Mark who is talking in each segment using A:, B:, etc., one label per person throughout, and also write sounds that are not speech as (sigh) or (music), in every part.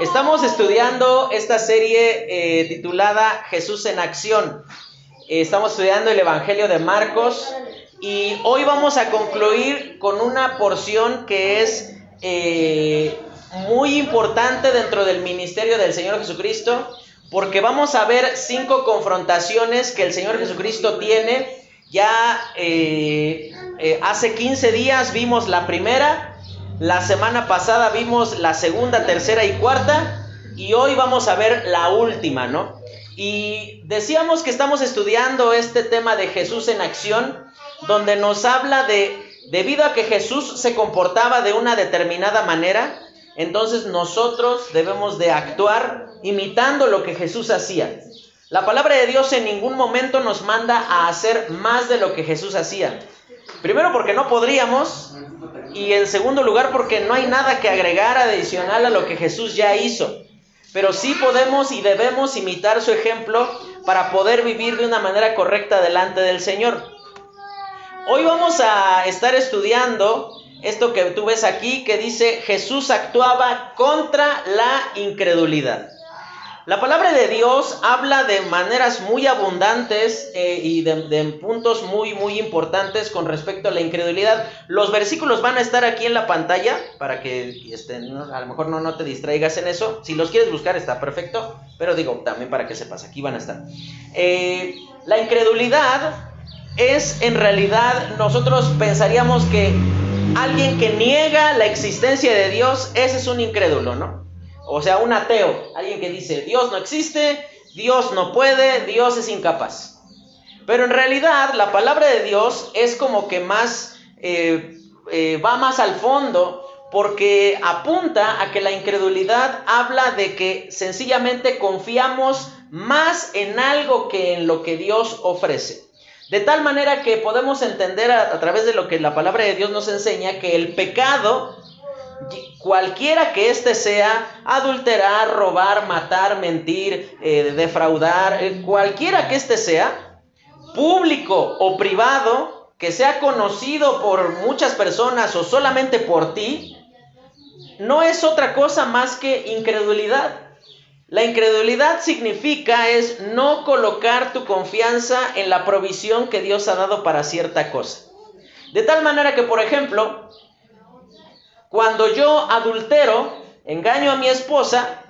A: Estamos estudiando esta serie eh, titulada Jesús en Acción. Eh, estamos estudiando el Evangelio de Marcos y hoy vamos a concluir con una porción que es eh, muy importante dentro del ministerio del Señor Jesucristo porque vamos a ver cinco confrontaciones que el Señor Jesucristo tiene. Ya hace 15 días vimos la primera, la semana pasada vimos la segunda, tercera y cuarta y hoy vamos a ver la última, ¿no? Y decíamos que estamos estudiando este tema de Jesús en acción, donde nos habla de, debido a que Jesús se comportaba de una determinada manera, entonces nosotros debemos de actuar imitando lo que Jesús hacía. La palabra de Dios en ningún momento nos manda a hacer más de lo que Jesús hacía. Primero porque no podríamos y en segundo lugar porque no hay nada que agregar adicional a lo que Jesús ya hizo. Pero sí podemos y debemos imitar su ejemplo para poder vivir de una manera correcta delante del Señor. Hoy vamos a estar estudiando esto que tú ves aquí que dice Jesús actuaba contra la incredulidad. La palabra de Dios habla de maneras muy abundantes eh, y de, puntos muy, muy importantes con respecto a la incredulidad. Los versículos van a estar aquí en la pantalla para que estén, a lo mejor no, no te distraigas en eso. Si los quieres buscar está perfecto, pero digo también para que sepas, aquí van a estar. Eh, la incredulidad es en realidad, nosotros pensaríamos que alguien que niega la existencia de Dios, ese es un incrédulo, ¿no? O sea, un ateo, alguien que dice, Dios no existe, Dios no puede, Dios es incapaz. Pero en realidad la palabra de Dios es como que más, eh, eh, va más al fondo porque apunta a que la incredulidad habla de que sencillamente confiamos más en algo que en lo que Dios ofrece. De tal manera que podemos entender a, a través de lo que la palabra de Dios nos enseña que el pecado cualquiera que éste sea, adulterar, robar, matar, mentir, eh, defraudar, eh, cualquiera que éste sea, público o privado, que sea conocido por muchas personas o solamente por ti, no es otra cosa más que incredulidad. La incredulidad significa es no colocar tu confianza en la provisión que Dios ha dado para cierta cosa. De tal manera que, por ejemplo, cuando yo adultero, engaño a mi esposa,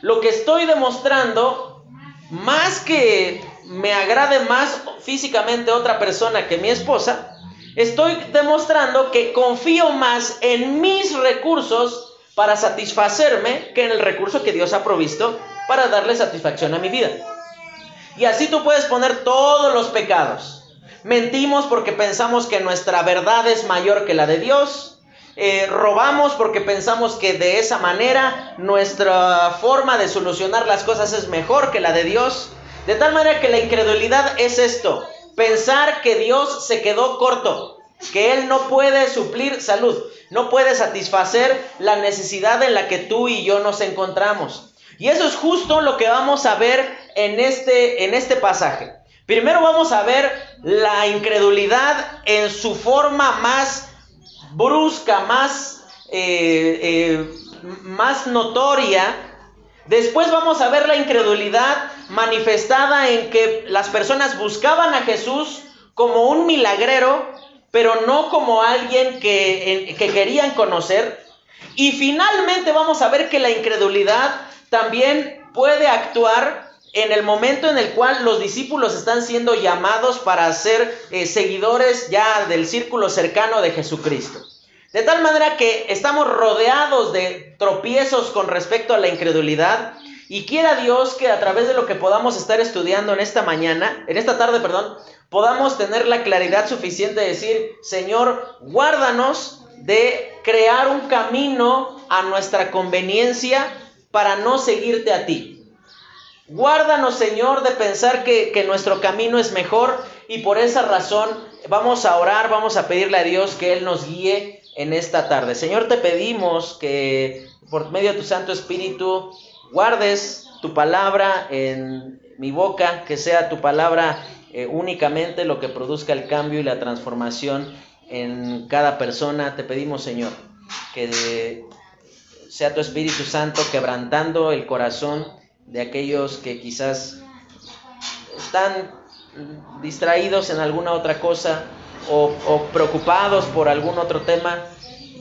A: lo que estoy demostrando, más que me agrade más físicamente otra persona que mi esposa, estoy demostrando que confío más en mis recursos para satisfacerme que en el recurso que Dios ha provisto para darle satisfacción a mi vida. Y así tú puedes poner todos los pecados. Mentimos porque pensamos que nuestra verdad es mayor que la de Dios. Eh, robamos porque pensamos que de esa manera nuestra forma de solucionar las cosas es mejor que la de Dios. De tal manera que la incredulidad es esto, pensar que Dios se quedó corto, que Él no puede suplir salud, no puede satisfacer la necesidad en la que tú y yo nos encontramos. Y eso es justo lo que vamos a ver en este, en este pasaje. Primero vamos a ver la incredulidad en su forma más brusca, más, eh, eh, más notoria. Después vamos a ver la incredulidad manifestada en que las personas buscaban a Jesús como un milagrero, pero no como alguien que, que querían conocer. Y finalmente vamos a ver que la incredulidad también puede actuar en el momento en el cual los discípulos están siendo llamados para ser eh, seguidores ya del círculo cercano de Jesucristo. De tal manera que estamos rodeados de tropiezos con respecto a la incredulidad y quiera Dios que a través de lo que podamos estar estudiando en esta mañana, en esta tarde, perdón, podamos tener la claridad suficiente de decir, Señor, guárdanos de crear un camino a nuestra conveniencia para no seguirte a ti. Guárdanos, Señor, de pensar que, nuestro camino es mejor y por esa razón vamos a orar, vamos a pedirle a Dios que Él nos guíe en esta tarde. Señor, te pedimos que por medio de tu Santo Espíritu guardes tu palabra en mi boca, que sea tu palabra eh, únicamente lo que produzca el cambio y la transformación en cada persona. Te pedimos, Señor, que sea tu Espíritu Santo quebrantando el corazón de aquellos que quizás están distraídos en alguna otra cosa o, o preocupados por algún otro tema.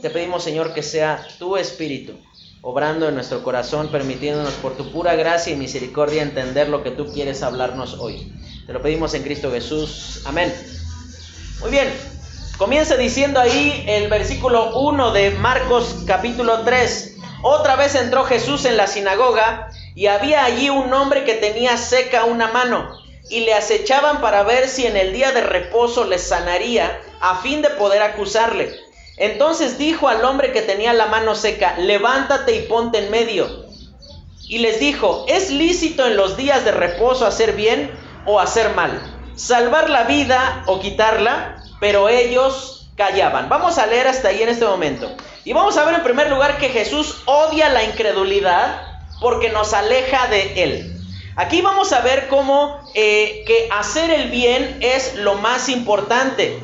A: Te pedimos, Señor, que sea tu Espíritu obrando en nuestro corazón, permitiéndonos por tu pura gracia y misericordia entender lo que tú quieres hablarnos hoy. Te lo pedimos en Cristo Jesús. Amén. Muy bien, comienza diciendo ahí el versículo 1 de Marcos capítulo 3. Otra vez entró Jesús en la sinagoga y había allí un hombre que tenía seca una mano y le acechaban para ver si en el día de reposo les sanaría a fin de poder acusarle. Entonces dijo al hombre que tenía la mano seca, levántate y ponte en medio. Y les dijo, ¿es lícito en los días de reposo hacer bien o hacer mal? Salvar la vida o quitarla, pero ellos callaban. Vamos a leer hasta ahí en este momento. Y vamos a ver en primer lugar que Jesús odia la incredulidad porque nos aleja de él. Aquí vamos a ver cómo eh, que hacer el bien es lo más importante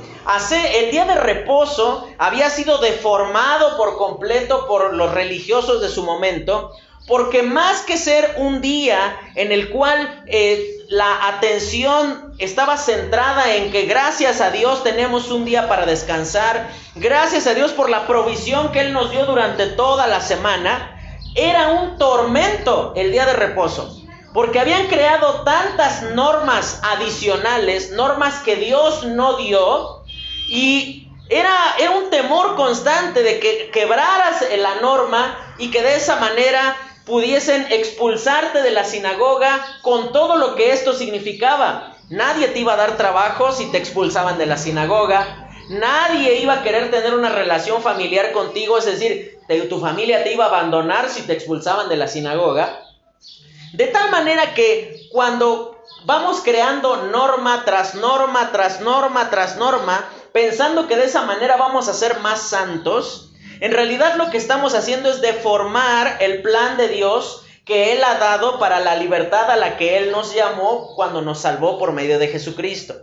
A: el día de reposo había sido deformado por completo por los religiosos de su momento, porque más que ser un día en el cual eh, la atención estaba centrada en que gracias a Dios tenemos un día para descansar, gracias a Dios por la provisión que Él nos dio durante toda la semana, era un tormento el día de reposo. Porque habían creado tantas normas adicionales, normas que Dios no dio, y era, un temor constante de que quebraras la norma y que de esa manera pudiesen expulsarte de la sinagoga con todo lo que esto significaba. Nadie te iba a dar trabajo si te expulsaban de la sinagoga. Nadie iba a querer tener una relación familiar contigo, es decir, tu familia te iba a abandonar si te expulsaban de la sinagoga. De tal manera que cuando vamos creando norma tras norma, tras norma, tras norma, pensando que de esa manera vamos a ser más santos, en realidad lo que estamos haciendo es deformar el plan de Dios que Él ha dado para la libertad a la que Él nos llamó cuando nos salvó por medio de Jesucristo.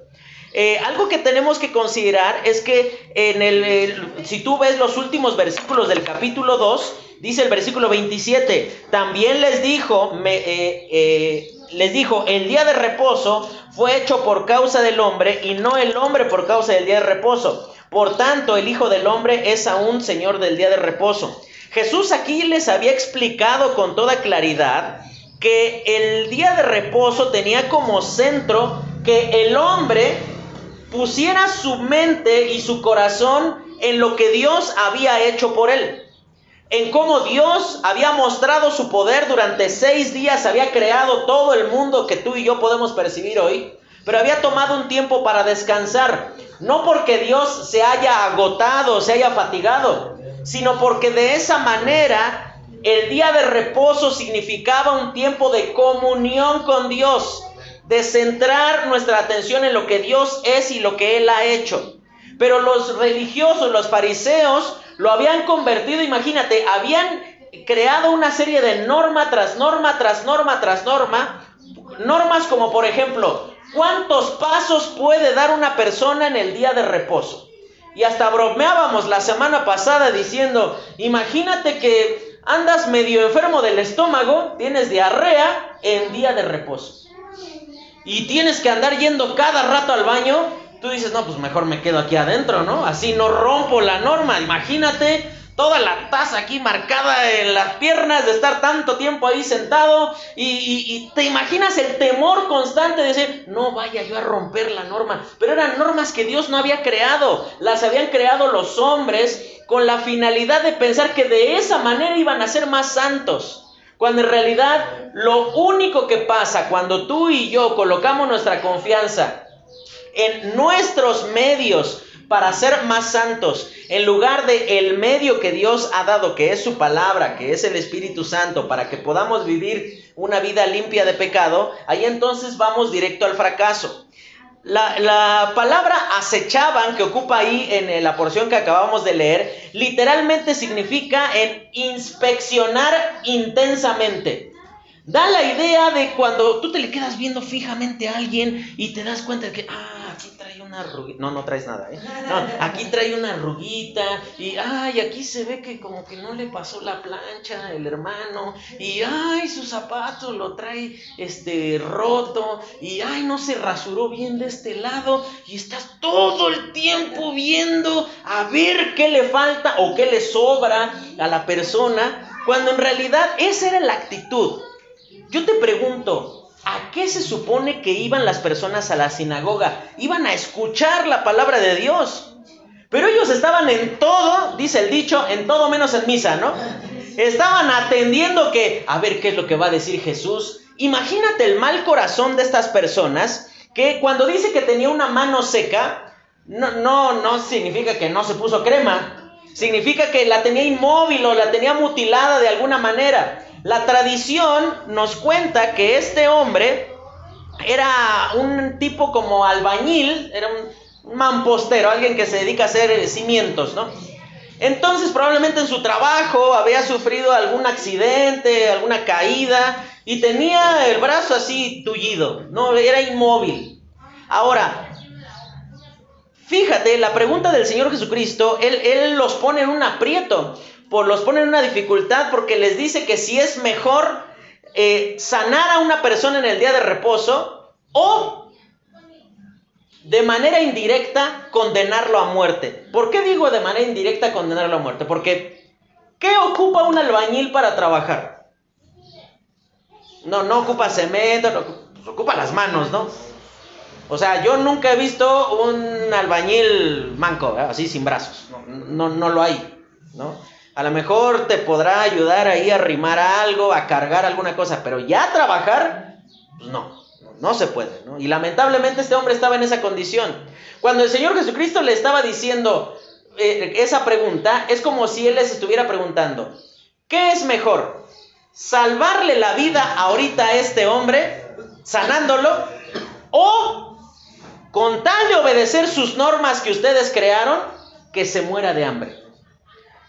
A: Eh, algo que tenemos que considerar es que en el, si tú ves los últimos versículos del capítulo 2, dice el versículo 27, también les dijo, me, eh, eh, les dijo, el día de reposo fue hecho por causa del hombre y no el hombre por causa del día de reposo. Por tanto, el Hijo del Hombre es aún Señor del día de reposo. Jesús aquí les había explicado con toda claridad que el día de reposo tenía como centro que el hombre pusiera su mente y su corazón en lo que Dios había hecho por él en cómo Dios había mostrado su poder durante seis días, había creado todo el mundo que tú y yo podemos percibir hoy, pero había tomado un tiempo para descansar, no porque Dios se haya agotado, se haya fatigado, sino porque de esa manera el día de reposo significaba un tiempo de comunión con Dios, de centrar nuestra atención en lo que Dios es y lo que Él ha hecho. Pero los religiosos, los fariseos, lo habían convertido, imagínate, habían creado una serie de norma tras norma, tras norma, tras norma. Normas como por ejemplo, ¿cuántos pasos puede dar una persona en el día de reposo? Y hasta bromeábamos la semana pasada diciendo, imagínate que andas medio enfermo del estómago, tienes diarrea en día de reposo. Y tienes que andar yendo cada rato al baño tú dices, no, pues mejor me quedo aquí adentro, ¿no? Así no rompo la norma. Imagínate toda la taza aquí marcada en las piernas de estar tanto tiempo ahí sentado y, te imaginas el temor constante de decir, no vaya yo a romper la norma. Pero eran normas que Dios no había creado, las habían creado los hombres con la finalidad de pensar que de esa manera iban a ser más santos. Cuando en realidad lo único que pasa cuando tú y yo colocamos nuestra confianza en nuestros medios para ser más santos, en lugar de el medio que Dios ha dado, que es su palabra, que es el Espíritu Santo, para que podamos vivir una vida limpia de pecado, ahí entonces vamos directo al fracaso. La, la, palabra acechaban que ocupa ahí en la porción que acabamos de leer, literalmente significa en inspeccionar intensamente. Da la idea de cuando tú te le quedas viendo fijamente a alguien y te das cuenta de que, ah, una. No, no traes nada, ¿eh? Aquí trae una arruguita. Y, ay, aquí se ve que como que no le pasó la plancha el hermano. Y, ay, su zapato lo trae, este, roto. Y, ay, no se rasuró bien de este lado. Y estás todo el tiempo viendo a ver qué le falta o qué le sobra a la persona. Cuando en realidad esa era la actitud. Yo te pregunto, ¿A qué se supone que iban las personas a la sinagoga? Iban a escuchar la palabra de Dios. Pero ellos estaban en todo, dice el dicho, en todo menos en misa, ¿no? Estaban atendiendo que, a ver qué es lo que va a decir Jesús. Imagínate el mal corazón de estas personas que cuando dice que tenía una mano seca, no, no, no significa que no se puso crema. Significa que la tenía inmóvil o la tenía mutilada de alguna manera. La tradición nos cuenta que este hombre era un tipo como albañil, era un mampostero, alguien que se dedica a hacer eh, cimientos, ¿no? Entonces probablemente en su trabajo había sufrido algún accidente, alguna caída y tenía el brazo así tullido, no era inmóvil. Ahora, fíjate, la pregunta del Señor Jesucristo, él, él los pone en un aprieto los pone en una dificultad porque les dice que si es mejor eh, sanar a una persona en el día de reposo o de manera indirecta condenarlo a muerte. ¿Por qué digo de manera indirecta condenarlo a muerte? Porque ¿qué ocupa un albañil para trabajar? No, no ocupa cemento, pues ocupa las manos, ¿no? O sea, yo nunca he visto un albañil manco, así sin brazos. No, no, no lo hay, ¿no? A lo mejor te podrá ayudar ahí a arrimar algo, a cargar alguna cosa, pero ya trabajar, pues no, no, se puede. ¿no? Y lamentablemente este hombre estaba en esa condición. Cuando el Señor Jesucristo le estaba diciendo eh, esa pregunta, es como si Él les estuviera preguntando, ¿qué es mejor? ¿Salvarle la vida ahorita a este hombre, sanándolo? ¿O con tal de obedecer sus normas que ustedes crearon, que se muera de hambre?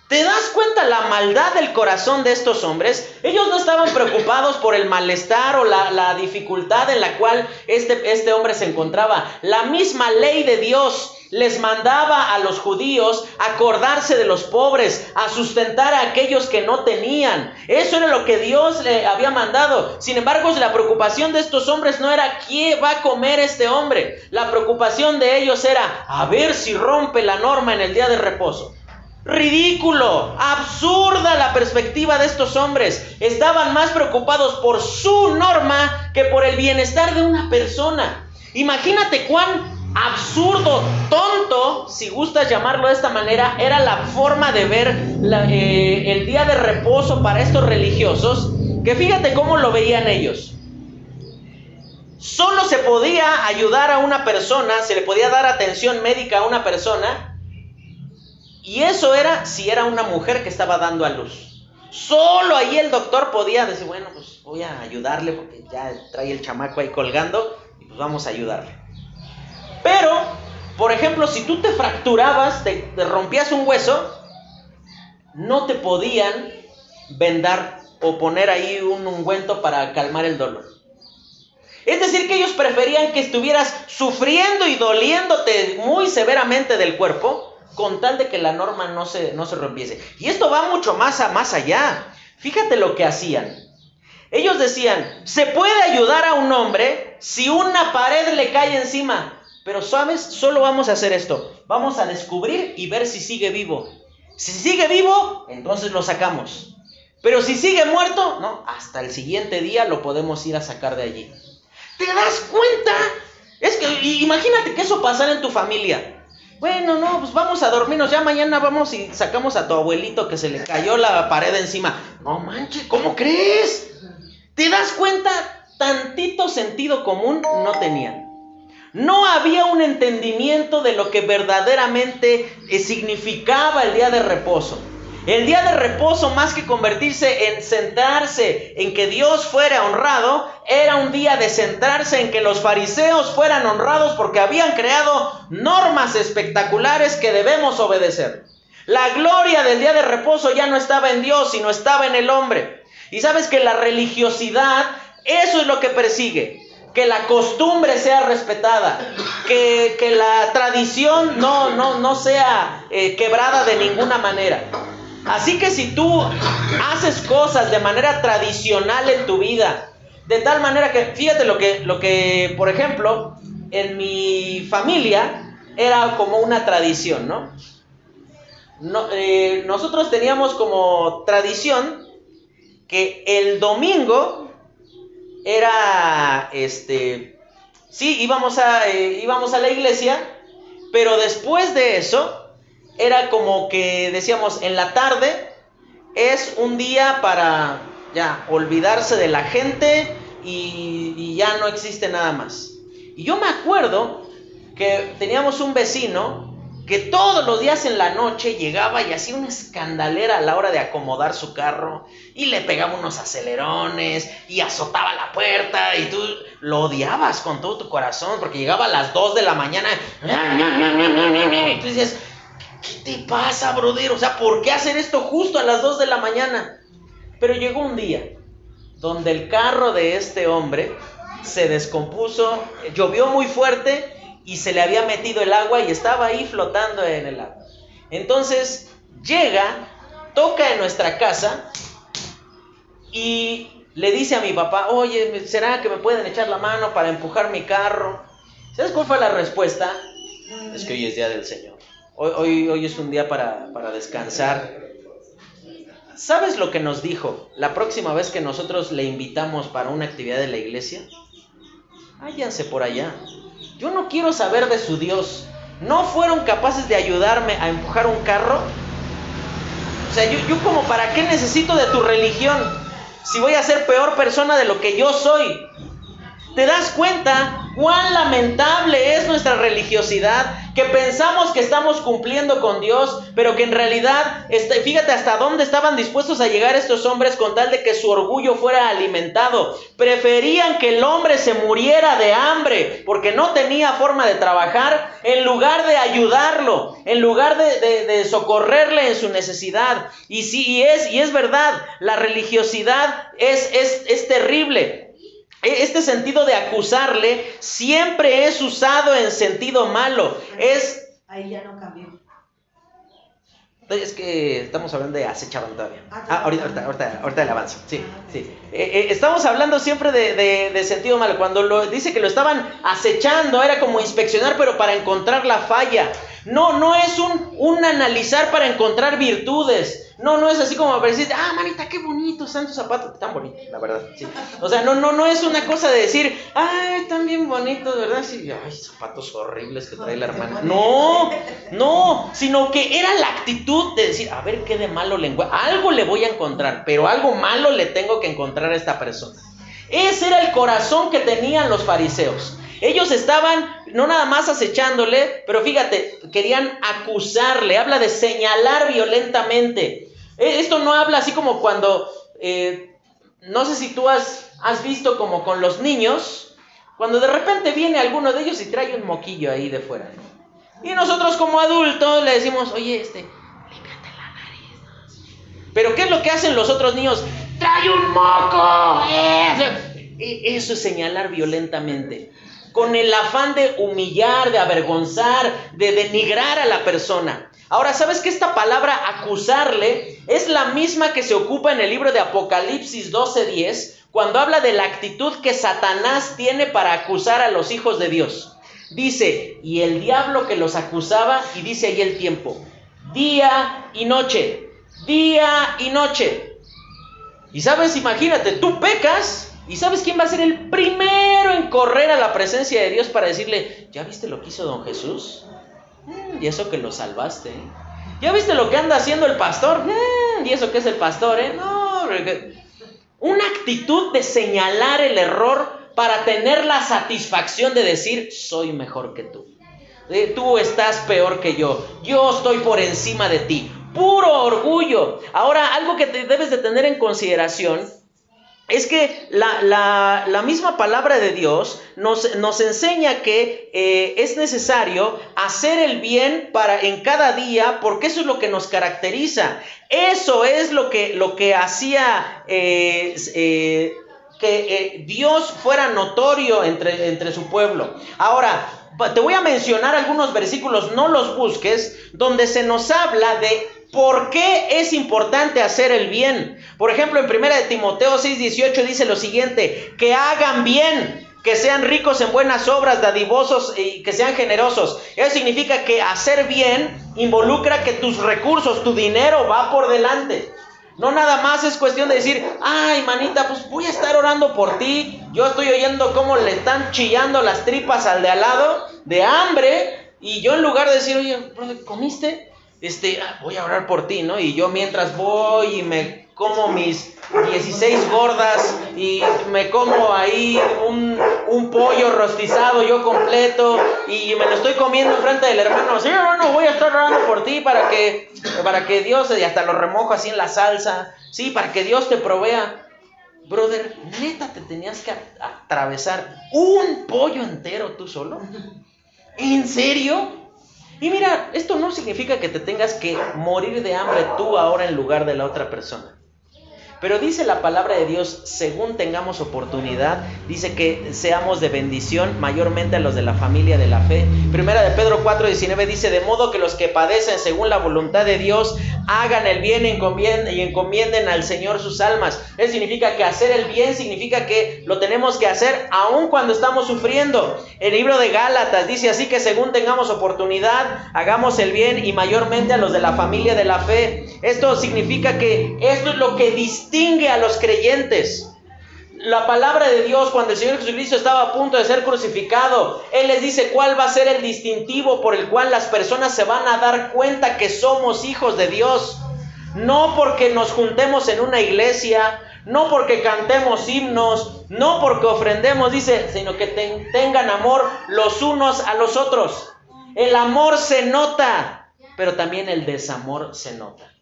A: ¿Te das cuenta la maldad del corazón de estos hombres? Ellos no estaban preocupados por el malestar o la, dificultad en la cual este, este hombre se encontraba. La misma ley de Dios les mandaba a los judíos acordarse de los pobres, a sustentar a aquellos que no tenían. Eso era lo que Dios le había mandado. Sin embargo, la preocupación de estos hombres no era quién va a comer este hombre. La preocupación de ellos era a ver si rompe la norma en el día de reposo. Ridículo, absurda la perspectiva de estos hombres. Estaban más preocupados por su norma que por el bienestar de una persona. Imagínate cuán absurdo, tonto, si gustas llamarlo de esta manera, era la forma de ver eh, el día de reposo para estos religiosos, que fíjate cómo lo veían ellos. Solo se podía ayudar a una persona, se le podía dar atención médica a una persona y eso era si era una mujer que estaba dando a luz. Solo ahí el doctor podía decir, bueno, pues voy a ayudarle porque ya trae el chamaco ahí colgando y pues vamos a ayudarle. Pero, por ejemplo, si tú te fracturabas, te, rompías un hueso, no te podían vendar o poner ahí un ungüento para calmar el dolor. Es decir, que ellos preferían que estuvieras sufriendo y doliéndote muy severamente del cuerpo con tal de que la norma no se, no se rompiese. Y esto va mucho más, a, más allá. Fíjate lo que hacían. Ellos decían, se puede ayudar a un hombre si una pared le cae encima. Pero sabes, solo vamos a hacer esto. Vamos a descubrir y ver si sigue vivo. Si sigue vivo, entonces lo sacamos. Pero si sigue muerto, no, hasta el siguiente día lo podemos ir a sacar de allí. ¿Te das cuenta? Es que imagínate que eso pasara en tu familia. Bueno, no, pues vamos a dormirnos. Ya mañana vamos y sacamos a tu abuelito que se le cayó la pared encima. No manches, ¿cómo crees? ¿Te das cuenta? Tantito sentido común no tenían. No había un entendimiento de lo que verdaderamente eh, significaba el día de reposo. El día de reposo, más que convertirse en centrarse en que Dios fuera honrado, era un día de centrarse en que los fariseos fueran honrados porque habían creado normas espectaculares que debemos obedecer. La gloria del día de reposo ya no estaba en Dios, sino estaba en el hombre. Y sabes que la religiosidad, eso es lo que persigue. que la costumbre sea respetada, que, la tradición no, no, no sea eh, quebrada de ninguna manera. Así que si tú haces cosas de manera tradicional en tu vida, de tal manera que, fíjate lo que, lo que por ejemplo, en mi familia era como una tradición, ¿no? eh, nosotros teníamos como tradición que el domingo era, este, sí, íbamos a, eh, íbamos a la iglesia, pero después de eso, era como que decíamos, en la tarde es un día para ya olvidarse de la gente y, y ya no existe nada más. Y yo me acuerdo que teníamos un vecino que todos los días en la noche llegaba y hacía una escandalera a la hora de acomodar su carro y le pegaba unos acelerones y azotaba la puerta y tú lo odiabas con todo tu corazón porque llegaba a las 2 de la mañana y (laughs) tú dices, ¿qué te pasa, brother? O sea, ¿por qué hacer esto justo a las 2 de la mañana? Pero llegó un día donde el carro de este hombre se descompuso, llovió muy fuerte y se le había metido el agua y estaba ahí flotando en el agua. Entonces llega, toca en nuestra casa y le dice a mi papá, oye, ¿será que me pueden echar la mano para empujar mi carro? ¿Sabes cuál fue la respuesta? Es que hoy es día del Señor. Hoy, hoy, es un día para, para descansar. ¿Sabes lo que nos dijo la próxima vez que nosotros le invitamos para una actividad de la iglesia? Váyanse por allá. Yo no quiero saber de su Dios. ¿No fueron capaces de ayudarme a empujar un carro? O sea, yo, yo como para qué necesito de tu religión si voy a ser peor persona de lo que yo soy. ¿Te das cuenta cuán lamentable es nuestra religiosidad? Que pensamos que estamos cumpliendo con Dios, pero que en realidad, este, fíjate hasta dónde estaban dispuestos a llegar estos hombres con tal de que su orgullo fuera alimentado. Preferían que el hombre se muriera de hambre porque no tenía forma de trabajar, en lugar de ayudarlo, en lugar de, socorrerle en su necesidad. Y sí, y es, y es verdad, la religiosidad es, es, es terrible. Este sentido de acusarle siempre es usado en sentido malo. Es.
B: Ahí ya no cambió.
A: Es que estamos hablando de acechaban todavía. Ah, ah ahorita, ahorita, ahorita, le avanzo. Sí, ah, sí. Eh, eh, estamos hablando siempre de, de, sentido malo. Cuando lo, dice que lo estaban acechando, era como inspeccionar, pero para encontrar la falla. No, no es un, un analizar para encontrar virtudes. No, no es así como para decir, ah, manita, qué bonito están tus zapatos. Tan bonitos, la verdad. O sea, no, no, no es una cosa de decir, ay, están bien bonitos, ¿verdad? Sí, ay, zapatos horribles que trae la hermana. No, no, sino que era la actitud de decir, a ver qué de malo le Algo le voy a encontrar, pero algo malo le tengo que encontrar a esta persona. Ese era el corazón que tenían los fariseos. Ellos estaban no nada más acechándole, pero fíjate, querían acusarle, habla de señalar violentamente. E, esto no habla así como cuando, eh, no sé si tú has, has visto como con los niños, cuando de repente viene alguno de ellos y trae un moquillo ahí de fuera. Y nosotros como adultos le decimos, oye, este, límpiate la nariz. Pero ¿qué es lo que hacen los otros niños? ¡Trae un moco! E, eso es señalar violentamente con el afán de humillar, de avergonzar, de denigrar a la persona. Ahora, ¿sabes que esta palabra acusarle es la misma que se ocupa en el libro de Apocalipsis 12:10, cuando habla de la actitud que Satanás tiene para acusar a los hijos de Dios? Dice, y el diablo que los acusaba, y dice ahí el tiempo, día y noche, día y noche. Y sabes, imagínate, tú pecas ¿Y sabes quién va a ser el primero en correr a la presencia de Dios para decirle, ¿ya viste lo que hizo don Jesús? Mm, y eso que lo salvaste. ¿Ya viste lo que anda haciendo el pastor? Mm, y eso que es el pastor, ¿eh? No. Una actitud de señalar el error para tener la satisfacción de decir, soy mejor que tú. Eh, tú estás peor que yo. Yo estoy por encima de ti. Puro orgullo. Ahora, algo que te debes de tener en consideración es que la, misma palabra de Dios nos, nos enseña que eh, es necesario hacer el bien para en cada día, porque eso es lo que nos caracteriza. Eso es lo que, lo que hacía eh, eh, que Dios fuera notorio entre, entre su pueblo. Ahora, te voy a mencionar algunos versículos, no los busques, donde se nos habla de por qué es importante hacer el bien. Por ejemplo, en 1 de Timoteo 6:18 dice lo siguiente, que hagan bien, que sean ricos en buenas obras, dadivosos y que sean generosos. Eso significa que hacer bien involucra que tus recursos, tu dinero va por delante. No nada más es cuestión de decir, ay manita, pues voy a estar orando por ti. Yo estoy oyendo cómo le están chillando las tripas al de al lado de hambre. Y yo en lugar de decir, oye, ¿comiste? Este, ah, voy a orar por ti, ¿no? Y yo mientras voy y me como mis 16 gordas y me como ahí un, un, pollo rostizado yo completo y me lo estoy comiendo enfrente del hermano. Sí, hermano, voy a estar orando por ti para que, para que Dios, y hasta lo remojo así en la salsa, sí, para que Dios te provea. Brother, neta, te tenías que atravesar un pollo entero tú solo. (laughs) ¿En serio? Y mira, esto no significa que te tengas que morir de hambre tú ahora en lugar de la otra persona. Pero dice la palabra de Dios, según tengamos oportunidad, dice que seamos de bendición mayormente a los de la familia de la fe. Primera de Pedro 4:19 dice, de modo que los que padecen según la voluntad de Dios hagan el bien y encomienden al Señor sus almas. Eso significa que hacer el bien significa que lo tenemos que hacer aun cuando estamos sufriendo. El libro de Gálatas dice así que según tengamos oportunidad, hagamos el bien y mayormente a los de la familia de la fe. Esto significa que esto es lo que distingue distingue a los creyentes. La palabra de Dios, cuando el Señor Jesucristo estaba a punto de ser crucificado, Él les dice cuál va a ser el distintivo por el cual las personas se van a dar cuenta que somos hijos de Dios. No porque nos juntemos en una iglesia, no porque cantemos himnos, no porque ofrendemos, dice, sino que tengan amor los unos a los otros. El amor se nota, pero también el desamor se nota.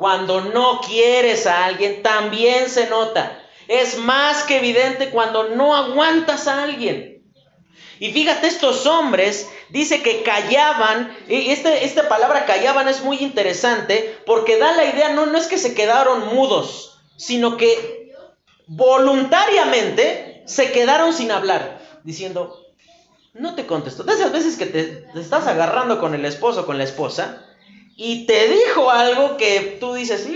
A: Cuando no quieres a alguien, también se nota. Es más que evidente cuando no aguantas a alguien. Y fíjate, estos hombres dice que callaban, y este, esta palabra callaban es muy interesante porque da la idea, no, no es que se quedaron mudos, sino que voluntariamente se quedaron sin hablar, diciendo, no te contesto. De esas veces que te, te estás agarrando con el esposo, con la esposa, y te dijo algo que tú dices,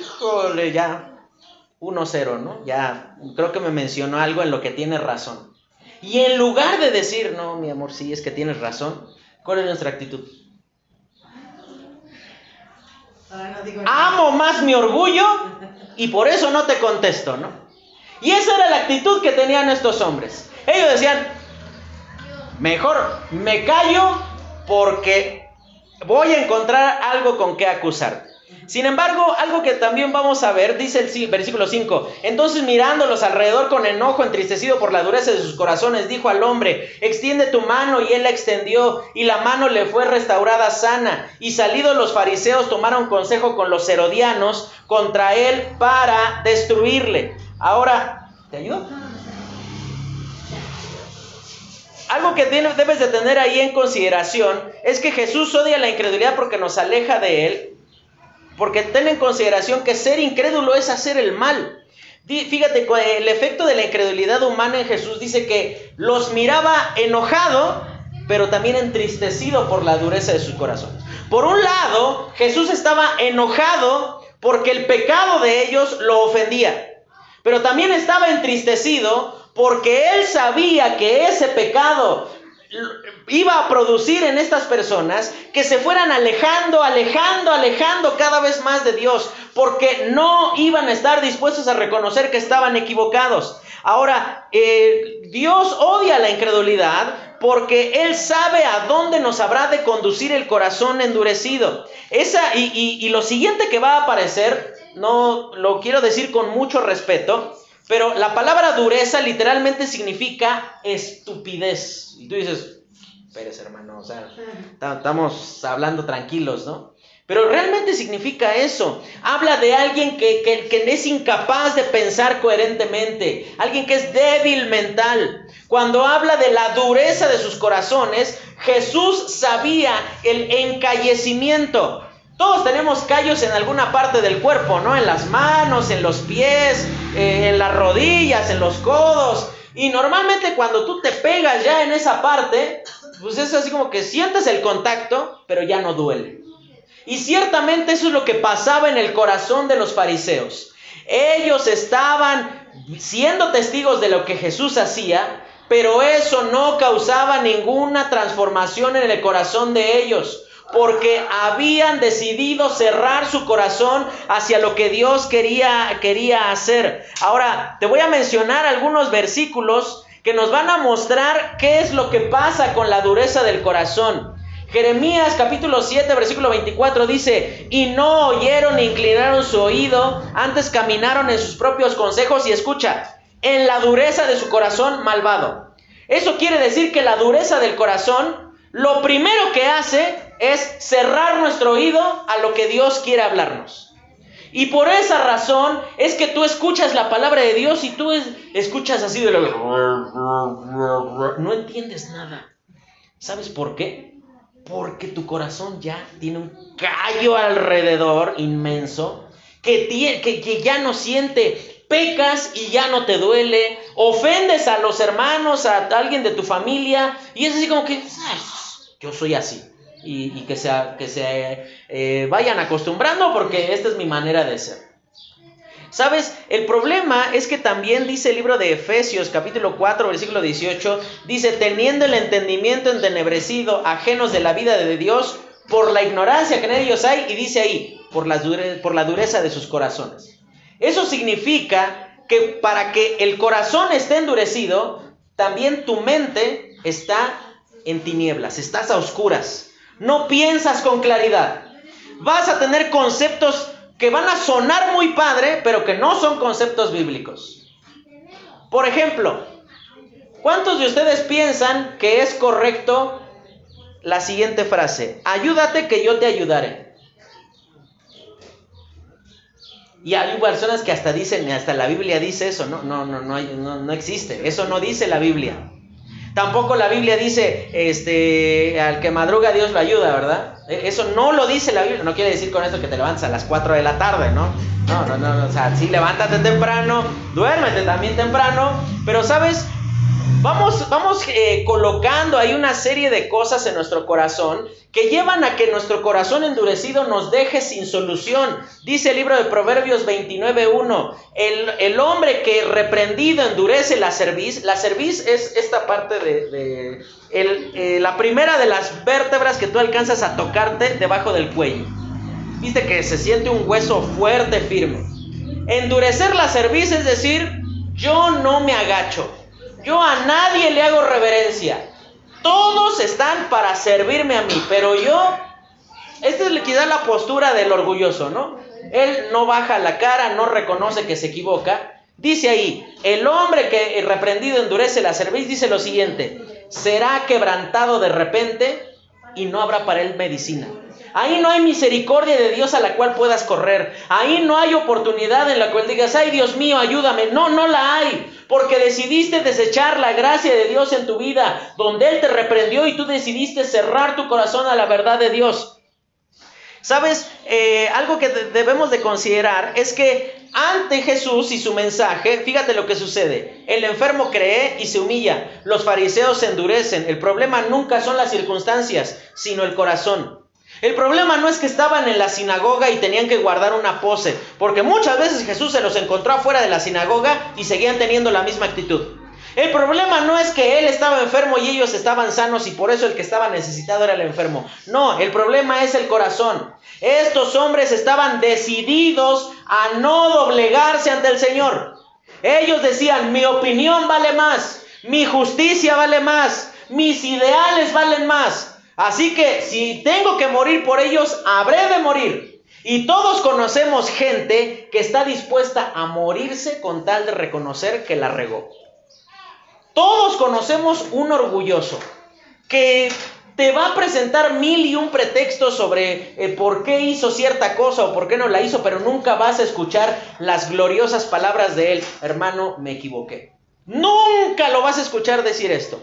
A: híjole, ya, 1-0, ¿no? Ya, creo que me mencionó algo en lo que tiene razón. Y en lugar de decir, no, mi amor, sí, es que tienes razón, ¿cuál es nuestra actitud? Amo más mi orgullo y por eso no te contesto, ¿no? Y esa era la actitud que tenían estos hombres. Ellos decían, mejor me callo porque voy a encontrar algo con qué acusarte. Sin embargo, algo que también vamos a ver, dice el versículo 5, entonces mirándolos alrededor con enojo, entristecido por la dureza de sus corazones, dijo al hombre, extiende tu mano, y él la extendió, y la mano le fue restaurada sana, y salidos los fariseos tomaron consejo con los herodianos contra él para destruirle. Ahora, ¿te ayudo? Algo que debes de tener ahí en consideración es que Jesús odia la incredulidad porque nos aleja de Él. Porque ten en consideración que ser incrédulo es hacer el mal. Fíjate, el efecto de la incredulidad humana en Jesús dice que los miraba enojado, pero también entristecido por la dureza de sus corazones. Por un lado, Jesús estaba enojado porque el pecado de ellos lo ofendía, pero también estaba entristecido porque él sabía que ese pecado iba a producir en estas personas que se fueran alejando, alejando, alejando cada vez más de Dios, porque no iban a estar dispuestos a reconocer que estaban equivocados. Ahora, eh, Dios odia la incredulidad porque Él sabe a dónde nos habrá de conducir el corazón endurecido. Esa, y, y lo siguiente que va a aparecer, no lo quiero decir con mucho respeto, pero la palabra dureza literalmente significa estupidez. Y tú dices, espérese hermano, o sea, estamos hablando tranquilos, ¿no? Pero realmente significa eso. Habla de alguien que, que, es incapaz de pensar coherentemente, alguien que es débil mental. Cuando habla de la dureza de sus corazones, Jesús sabía el encallecimiento. Todos tenemos callos en alguna parte del cuerpo, ¿no? En las manos, en los pies, eh, en las rodillas, en los codos. Y normalmente cuando tú te pegas ya en esa parte, pues es así como que sientes el contacto, pero ya no duele. Y ciertamente eso es lo que pasaba en el corazón de los fariseos. Ellos estaban siendo testigos de lo que Jesús hacía, pero eso no causaba ninguna transformación en el corazón de ellos porque habían decidido cerrar su corazón hacia lo que Dios quería, quería hacer. Ahora, te voy a mencionar algunos versículos que nos van a mostrar qué es lo que pasa con la dureza del corazón. Jeremías capítulo 7, versículo 24 dice, y no oyeron ni inclinaron su oído, antes caminaron en sus propios consejos y escucha, en la dureza de su corazón malvado. Eso quiere decir que la dureza del corazón, lo primero que hace es cerrar nuestro oído a lo que Dios quiere hablarnos. Y por esa razón es que tú escuchas la palabra de Dios y tú escuchas así de lo... No entiendes nada. ¿Sabes por qué? Porque tu corazón ya tiene un callo alrededor inmenso que, que, que ya no siente. Pecas y ya no te duele. Ofendes a los hermanos, a alguien de tu familia. Y es así como que, yo soy así y, que, se eh, vayan acostumbrando porque esta es mi manera de ser. ¿Sabes? El problema es que también dice el libro de Efesios capítulo 4 versículo 18, dice, teniendo el entendimiento entenebrecido, ajenos de la vida de Dios, por la ignorancia que en ellos hay, y dice ahí, por la, por la dureza de sus corazones. Eso significa que para que el corazón esté endurecido, también tu mente está en tinieblas, estás a oscuras no piensas con claridad. Vas a tener conceptos que van a sonar muy padre, pero que no son conceptos bíblicos. Por ejemplo, ¿cuántos de ustedes piensan que es correcto la siguiente frase? Ayúdate que yo te ayudaré. Y hay personas que hasta dicen, hasta la Biblia dice eso, no, no, no, no, no, no existe. Eso no dice la Biblia. Tampoco la Biblia dice, este, al que madruga Dios lo ayuda, ¿verdad? E, eso no lo dice la Biblia. No quiere decir con esto que te levantas a las 4 de la tarde, ¿no? No, no, no, o sea, sí, levántate temprano, duérmete también temprano, pero sabes, Vamos, vamos eh, colocando ahí una serie de cosas en nuestro corazón que llevan a que nuestro corazón endurecido nos deje sin solución. Dice el libro de Proverbios 29.1, el, el hombre que reprendido endurece la cerviz, la cerviz es esta parte de, eh, la primera de las vértebras que tú alcanzas a tocarte debajo del cuello. Viste que se siente un hueso fuerte, firme. Endurecer la cerviz es decir, yo no me agacho. Yo a nadie le hago reverencia. Todos están para servirme a mí, pero yo, esta es quizá la postura del orgulloso, ¿no? Él no baja la cara, no reconoce que se equivoca. Dice ahí, el hombre que reprendido endurece la cerviz, dice lo siguiente, será quebrantado de repente y no habrá para él medicina. Ahí no hay misericordia de Dios a la cual puedas correr. Ahí no hay oportunidad en la cual digas, ay Dios mío, ayúdame. No, no la hay. Porque decidiste desechar la gracia de Dios en tu vida, donde Él te reprendió y tú decidiste cerrar tu corazón a la verdad de Dios. Sabes, eh, algo que debemos de considerar es que ante Jesús y su mensaje, fíjate lo que sucede. El enfermo cree y se humilla. Los fariseos se endurecen. El problema nunca son las circunstancias, sino el corazón. El problema no es que estaban en la sinagoga y tenían que guardar una pose, porque muchas veces Jesús se los encontró afuera de la sinagoga y seguían teniendo la misma actitud. El problema no es que él estaba enfermo y ellos estaban sanos y por eso el que estaba necesitado era el enfermo. No, el problema es el corazón. Estos hombres estaban decididos a no doblegarse ante el Señor. Ellos decían, mi opinión vale más, mi justicia vale más, mis ideales valen más. Así que si tengo que morir por ellos, habré de morir. Y todos conocemos gente que está dispuesta a morirse con tal de reconocer que la regó. Todos conocemos un orgulloso que te va a presentar mil y un pretextos sobre eh, por qué hizo cierta cosa o por qué no la hizo, pero nunca vas a escuchar las gloriosas palabras de él. Hermano, me equivoqué. Nunca lo vas a escuchar decir esto.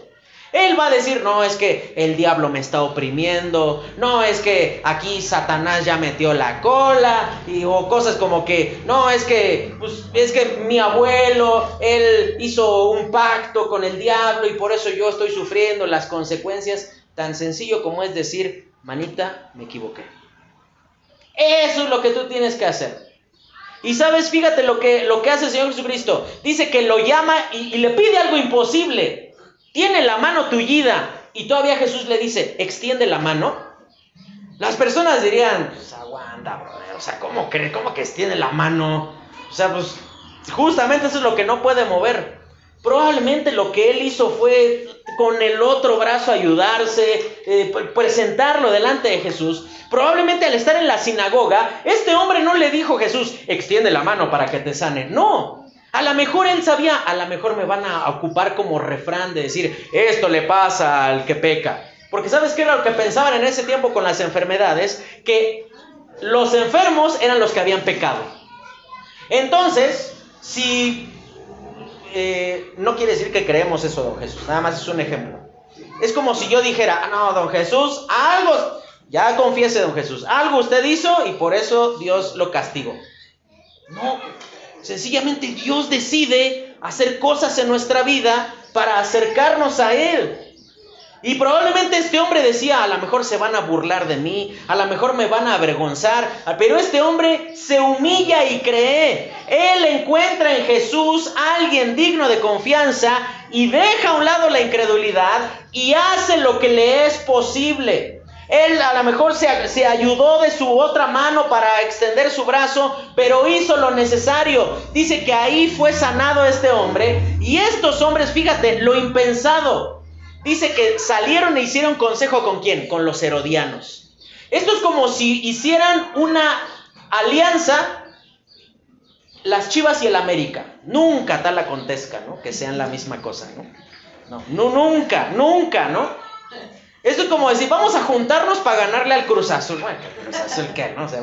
A: Él va a decir, no, es que el diablo me está oprimiendo, no, es que aquí Satanás ya metió la cola, y, o cosas como que, no, es que, pues, es que mi abuelo, él hizo un pacto con el diablo y por eso yo estoy sufriendo las consecuencias, tan sencillo como es decir, manita, me equivoqué. Eso es lo que tú tienes que hacer. Y sabes, fíjate lo que, lo que hace el Señor Jesucristo. Dice que lo llama y, y le pide algo imposible tiene la mano tullida y todavía Jesús le dice, extiende la mano, las personas dirían, pues aguanta, brother, o sea, ¿cómo, cree? ¿cómo que extiende la mano? O sea, pues justamente eso es lo que no puede mover. Probablemente lo que él hizo fue con el otro brazo ayudarse, eh, presentarlo delante de Jesús. Probablemente al estar en la sinagoga, este hombre no le dijo Jesús, extiende la mano para que te sane. No, a lo mejor él sabía, a lo mejor me van a ocupar como refrán de decir, esto le pasa al que peca. Porque sabes qué era lo que pensaban en ese tiempo con las enfermedades, que los enfermos eran los que habían pecado. Entonces, si eh, no quiere decir que creemos eso, don Jesús, nada más es un ejemplo. Es como si yo dijera, ah, no, don Jesús, algo, ya confiese, don Jesús, algo usted hizo y por eso Dios lo castigó. No, Sencillamente Dios decide hacer cosas en nuestra vida para acercarnos a Él. Y probablemente este hombre decía, a lo mejor se van a burlar de mí, a lo mejor me van a avergonzar, pero este hombre se humilla y cree. Él encuentra en Jesús a alguien digno de confianza y deja a un lado la incredulidad y hace lo que le es posible. Él a lo mejor se, ayudó de su otra mano para extender su brazo, pero hizo lo necesario. Dice que ahí fue sanado este hombre. Y estos hombres, fíjate, lo impensado. Dice que salieron e hicieron consejo con quién? Con los herodianos. Esto es como si hicieran una alianza las Chivas y el América. Nunca tal acontezca, ¿no? Que sean la misma cosa, ¿no? No, no nunca, nunca, ¿no? Esto es como decir, vamos a juntarnos para ganarle al Cruz Azul. Bueno, Cruz Azul qué, no sé,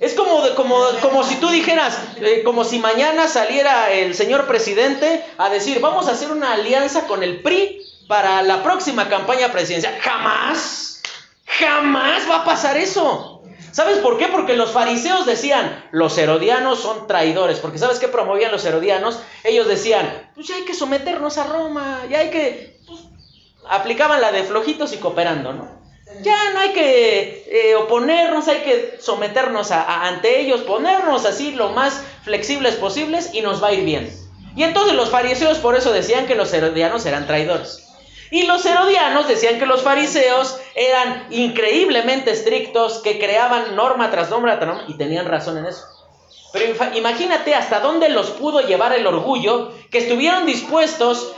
A: es como, como, como si tú dijeras, eh, como si mañana saliera el señor presidente a decir, vamos a hacer una alianza con el PRI para la próxima campaña presidencial. Jamás, jamás va a pasar eso. ¿Sabes por qué? Porque los fariseos decían, los herodianos son traidores, porque ¿sabes qué promovían los herodianos? Ellos decían, pues ya hay que someternos a Roma, ya hay que, aplicaban la de flojitos y cooperando, ¿no? Ya no hay que eh, oponernos, hay que someternos ante ellos, ponernos así lo más flexibles posibles y nos va a ir bien. Y entonces los fariseos por eso decían que los herodianos eran traidores. Y los herodianos decían que los fariseos eran increíblemente estrictos, que creaban norma tras norma tras norma, y tenían razón en eso. Pero imagínate hasta dónde los pudo llevar el orgullo, que estuvieron dispuestos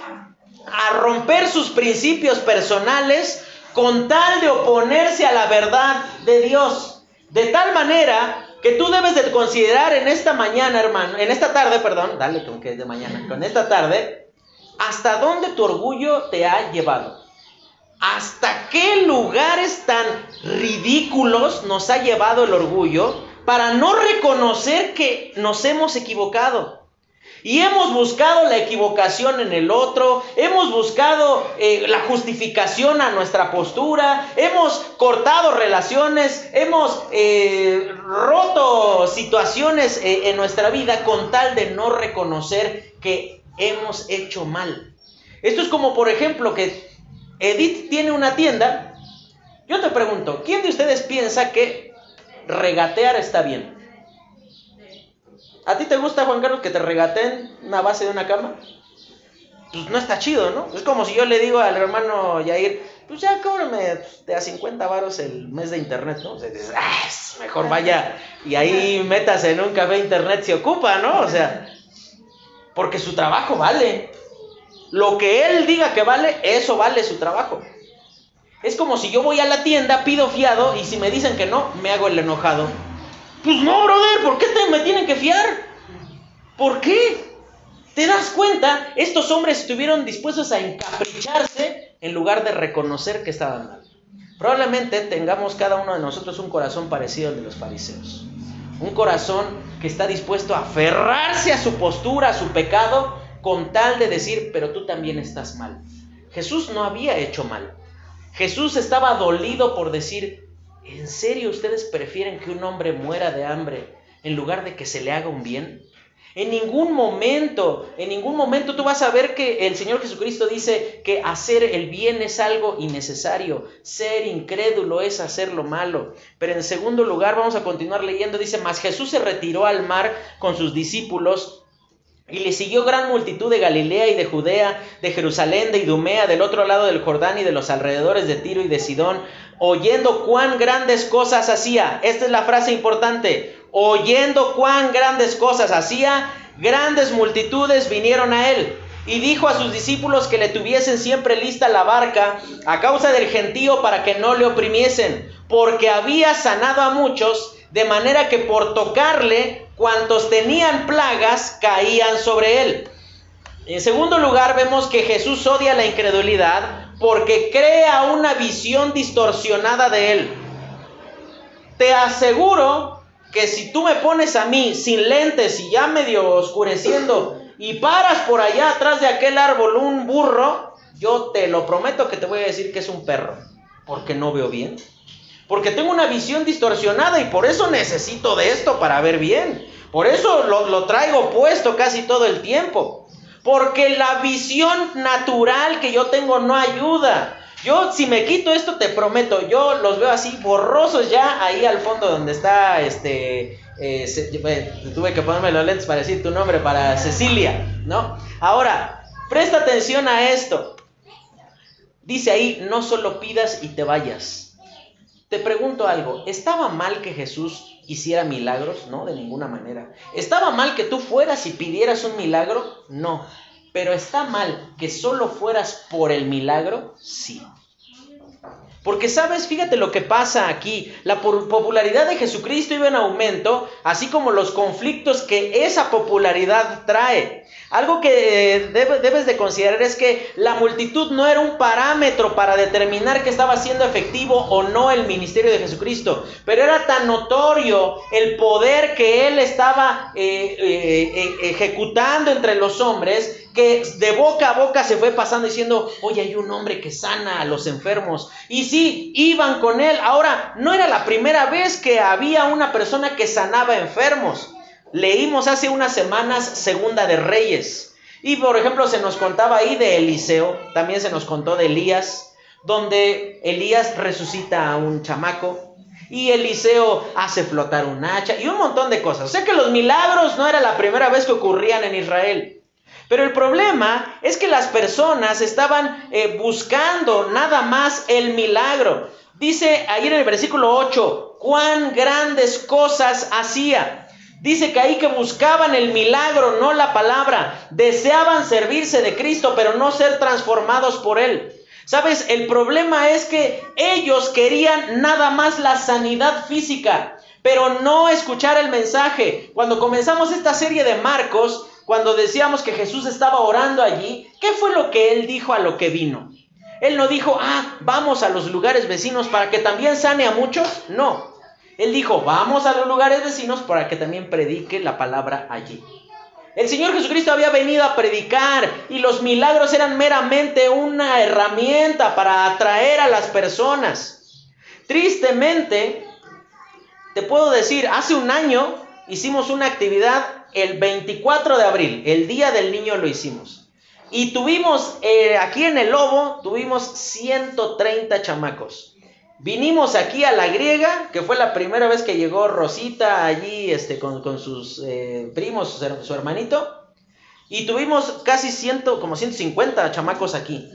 A: a romper sus principios personales con tal de oponerse a la verdad de Dios. De tal manera que tú debes de considerar en esta mañana, hermano, en esta tarde, perdón, dale con que es de mañana, con esta tarde, hasta dónde tu orgullo te ha llevado. ¿Hasta qué lugares tan ridículos nos ha llevado el orgullo para no reconocer que nos hemos equivocado? Y hemos buscado la equivocación en el otro, hemos buscado eh, la justificación a nuestra postura, hemos cortado relaciones, hemos eh, roto situaciones eh, en nuestra vida con tal de no reconocer que hemos hecho mal. Esto es como, por ejemplo, que Edith tiene una tienda. Yo te pregunto, ¿quién de ustedes piensa que regatear está bien? ¿A ti te gusta, Juan Carlos, que te regaten una base de una cama? Pues no está chido, ¿no? Es como si yo le digo al hermano Yair, pues ya cóbrame de a 50 varos el mes de internet, ¿no? O sea, dices, ah, mejor vaya y ahí metas en un café internet se ocupa, ¿no? O sea, porque su trabajo vale. Lo que él diga que vale, eso vale su trabajo. Es como si yo voy a la tienda, pido fiado y si me dicen que no, me hago el enojado. Pues no, brother, ¿por qué te, me tienen que fiar? ¿Por qué? ¿Te das cuenta? Estos hombres estuvieron dispuestos a encapricharse en lugar de reconocer que estaban mal. Probablemente tengamos cada uno de nosotros un corazón parecido al de los fariseos. Un corazón que está dispuesto a aferrarse a su postura, a su pecado, con tal de decir, pero tú también estás mal. Jesús no había hecho mal. Jesús estaba dolido por decir, ¿en serio ustedes prefieren que un hombre muera de hambre en lugar de que se le haga un bien? En ningún momento, en ningún momento tú vas a ver que el Señor Jesucristo dice que hacer el bien es algo innecesario, ser incrédulo es hacer lo malo. Pero en segundo lugar, vamos a continuar leyendo, dice, mas Jesús se retiró al mar con sus discípulos y le siguió gran multitud de Galilea y de Judea, de Jerusalén, de Idumea, del otro lado del Jordán y de los alrededores de Tiro y de Sidón, oyendo cuán grandes cosas hacía. Esta es la frase importante oyendo cuán grandes cosas hacía, grandes multitudes vinieron a él. Y dijo a sus discípulos que le tuviesen siempre lista la barca a causa del gentío para que no le oprimiesen, porque había sanado a muchos, de manera que por tocarle, cuantos tenían plagas caían sobre él. En segundo lugar, vemos que Jesús odia la incredulidad porque crea una visión distorsionada de él. Te aseguro que si tú me pones a mí sin lentes y ya medio oscureciendo y paras por allá atrás de aquel árbol un burro, yo te lo prometo que te voy a decir que es un perro, porque no veo bien. Porque tengo una visión distorsionada y por eso necesito de esto para ver bien. Por eso lo, traigo puesto casi todo el tiempo. Porque la visión natural que yo tengo no ayuda. Yo, si me quito esto, te prometo, yo los veo así borrosos ya ahí al fondo donde está este. Eh, tuve que ponerme los lentes para decir tu nombre, para Cecilia, ¿no? Ahora, presta atención a esto. Dice ahí, no solo pidas y te vayas. Te pregunto algo, ¿estaba mal que Jesús hiciera milagros? No, de ninguna manera. ¿Estaba mal que tú fueras y pidieras un milagro? No. Pero está mal que solo fueras por el milagro, sí. Porque sabes, fíjate lo que pasa aquí. La popularidad de Jesucristo iba en aumento, así como los conflictos que esa popularidad trae. Algo que eh, debes de considerar es que la multitud no era un parámetro para determinar que estaba siendo efectivo o no el ministerio de Jesucristo, pero era tan notorio el poder que él estaba eh, eh, ejecutando entre los hombres que de boca a boca se fue pasando diciendo, oye, hay un hombre que sana a los enfermos. Y sí, iban con él. Ahora, no era la primera vez que había una persona que sanaba enfermos. Leímos hace unas semanas Segunda de Reyes. Y por ejemplo se nos contaba ahí de Eliseo, también se nos contó de Elías, donde Elías resucita a un chamaco y Eliseo hace flotar un hacha y un montón de cosas. O sea que los milagros no era la primera vez que ocurrían en Israel. Pero el problema es que las personas estaban eh, buscando nada más el milagro. Dice ahí en el versículo 8, cuán grandes cosas hacía. Dice que ahí que buscaban el milagro, no la palabra. Deseaban servirse de Cristo, pero no ser transformados por Él. Sabes, el problema es que ellos querían nada más la sanidad física, pero no escuchar el mensaje. Cuando comenzamos esta serie de Marcos, cuando decíamos que Jesús estaba orando allí, ¿qué fue lo que él dijo a lo que vino? Él no dijo, ah, vamos a los lugares vecinos para que también sane a muchos. No. Él dijo, vamos a los lugares vecinos para que también predique la palabra allí. El Señor Jesucristo había venido a predicar y los milagros eran meramente una herramienta para atraer a las personas. Tristemente, te puedo decir, hace un año hicimos una actividad el 24 de abril, el día del niño lo hicimos. Y tuvimos, eh, aquí en el Lobo, tuvimos 130 chamacos. Vinimos aquí a la griega, que fue la primera vez que llegó Rosita allí este, con, sus eh, primos, su, hermanito. Y tuvimos casi ciento, como 150 chamacos aquí.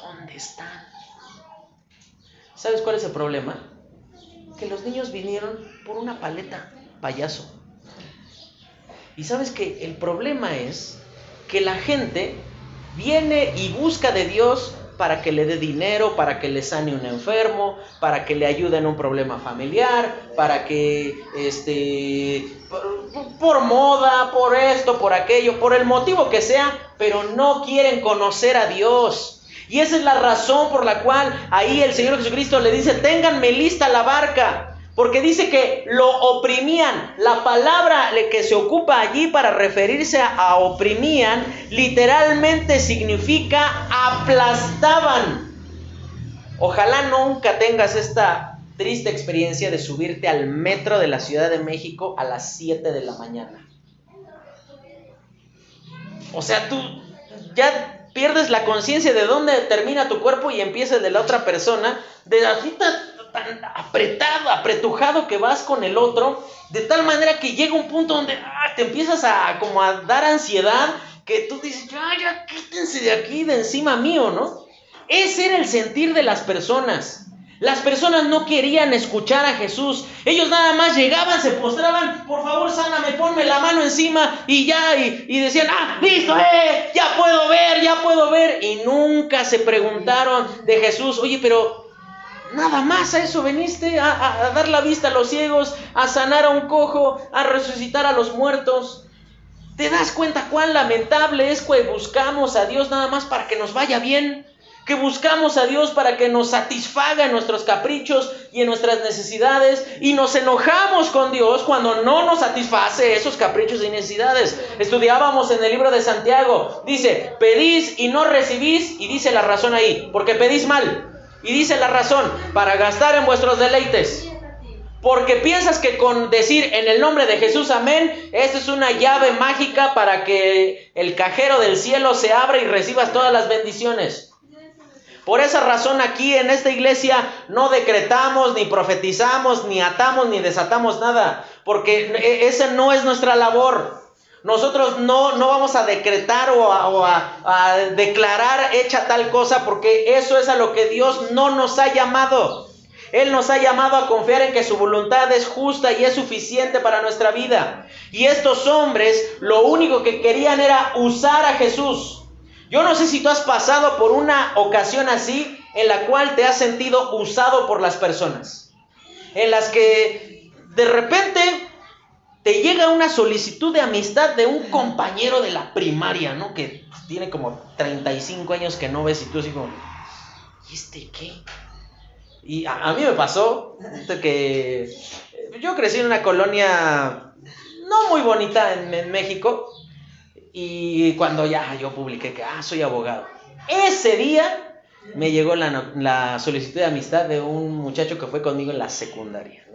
A: ¿Dónde están? ¿Sabes cuál es el problema? Que los niños vinieron por una paleta payaso. Y sabes que el problema es que la gente viene y busca de Dios para que le dé dinero, para que le sane un enfermo, para que le ayude en un problema familiar, para que, este, por, moda, por esto, por aquello, por el motivo que sea, pero no quieren conocer a Dios. Y esa es la razón por la cual ahí el Señor Jesucristo le dice, ténganme lista la barca, Porque dice que lo oprimían. La palabra que se ocupa allí para referirse a oprimían literalmente significa aplastaban. Ojalá nunca tengas esta triste experiencia de subirte al metro de la Ciudad de México a las 7 de la mañana. O sea, tú ya pierdes la conciencia de dónde termina tu cuerpo y empieza el de la otra persona, de así tan apretado, apretujado que vas con el otro, de tal manera que llega un punto donde ah, te empiezas a como a dar ansiedad, que tú dices, ya, ya, quítense de aquí, de encima mío, ¿no? Ese era el sentir de las personas. Las personas no querían escuchar a Jesús. Ellos nada más llegaban, se postraban, por favor, sáname, ponme la mano encima y ya, y, y, decían, ah, listo, eh, ya puedo ver, ya puedo ver. Y nunca se preguntaron de Jesús, oye, pero Nada más a eso veniste, a, dar la vista a los ciegos, a sanar a un cojo, a resucitar a los muertos. ¿Te das cuenta cuán lamentable es que buscamos a Dios nada más para que nos vaya bien? Que buscamos a Dios para que nos satisfaga en nuestros caprichos y en nuestras necesidades y nos enojamos con Dios cuando no nos satisface esos caprichos y necesidades. Estudiábamos en el libro de Santiago, dice, pedís y no recibís y dice la razón ahí, porque pedís mal. Y dice la razón, para gastar en vuestros deleites. Porque piensas que con decir en el nombre de Jesús amén, esta es una llave mágica para que el cajero del cielo se abra y recibas todas las bendiciones. Por esa razón aquí en esta iglesia no decretamos, ni profetizamos, ni atamos, ni desatamos nada, porque e, esa no es nuestra labor. Nosotros no, no vamos a decretar o, a, declarar hecha tal cosa porque eso es a lo que Dios no nos ha llamado. Él nos ha llamado a confiar en que su voluntad es justa y es suficiente para nuestra vida. Y estos hombres lo único que querían era usar a Jesús. Yo no sé si tú has pasado por una ocasión así en la cual te has sentido usado por las personas. En las que de repente te llega una solicitud de amistad de un compañero de la primaria, ¿no? Que tiene como 35 años que no ves y tú así como, ¿y este qué? Y a, mí me pasó que yo crecí en una colonia no muy bonita en, México y cuando ya yo publiqué que, ah, soy abogado, ese día me llegó la solicitud de amistad de un muchacho que fue conmigo en la secundaria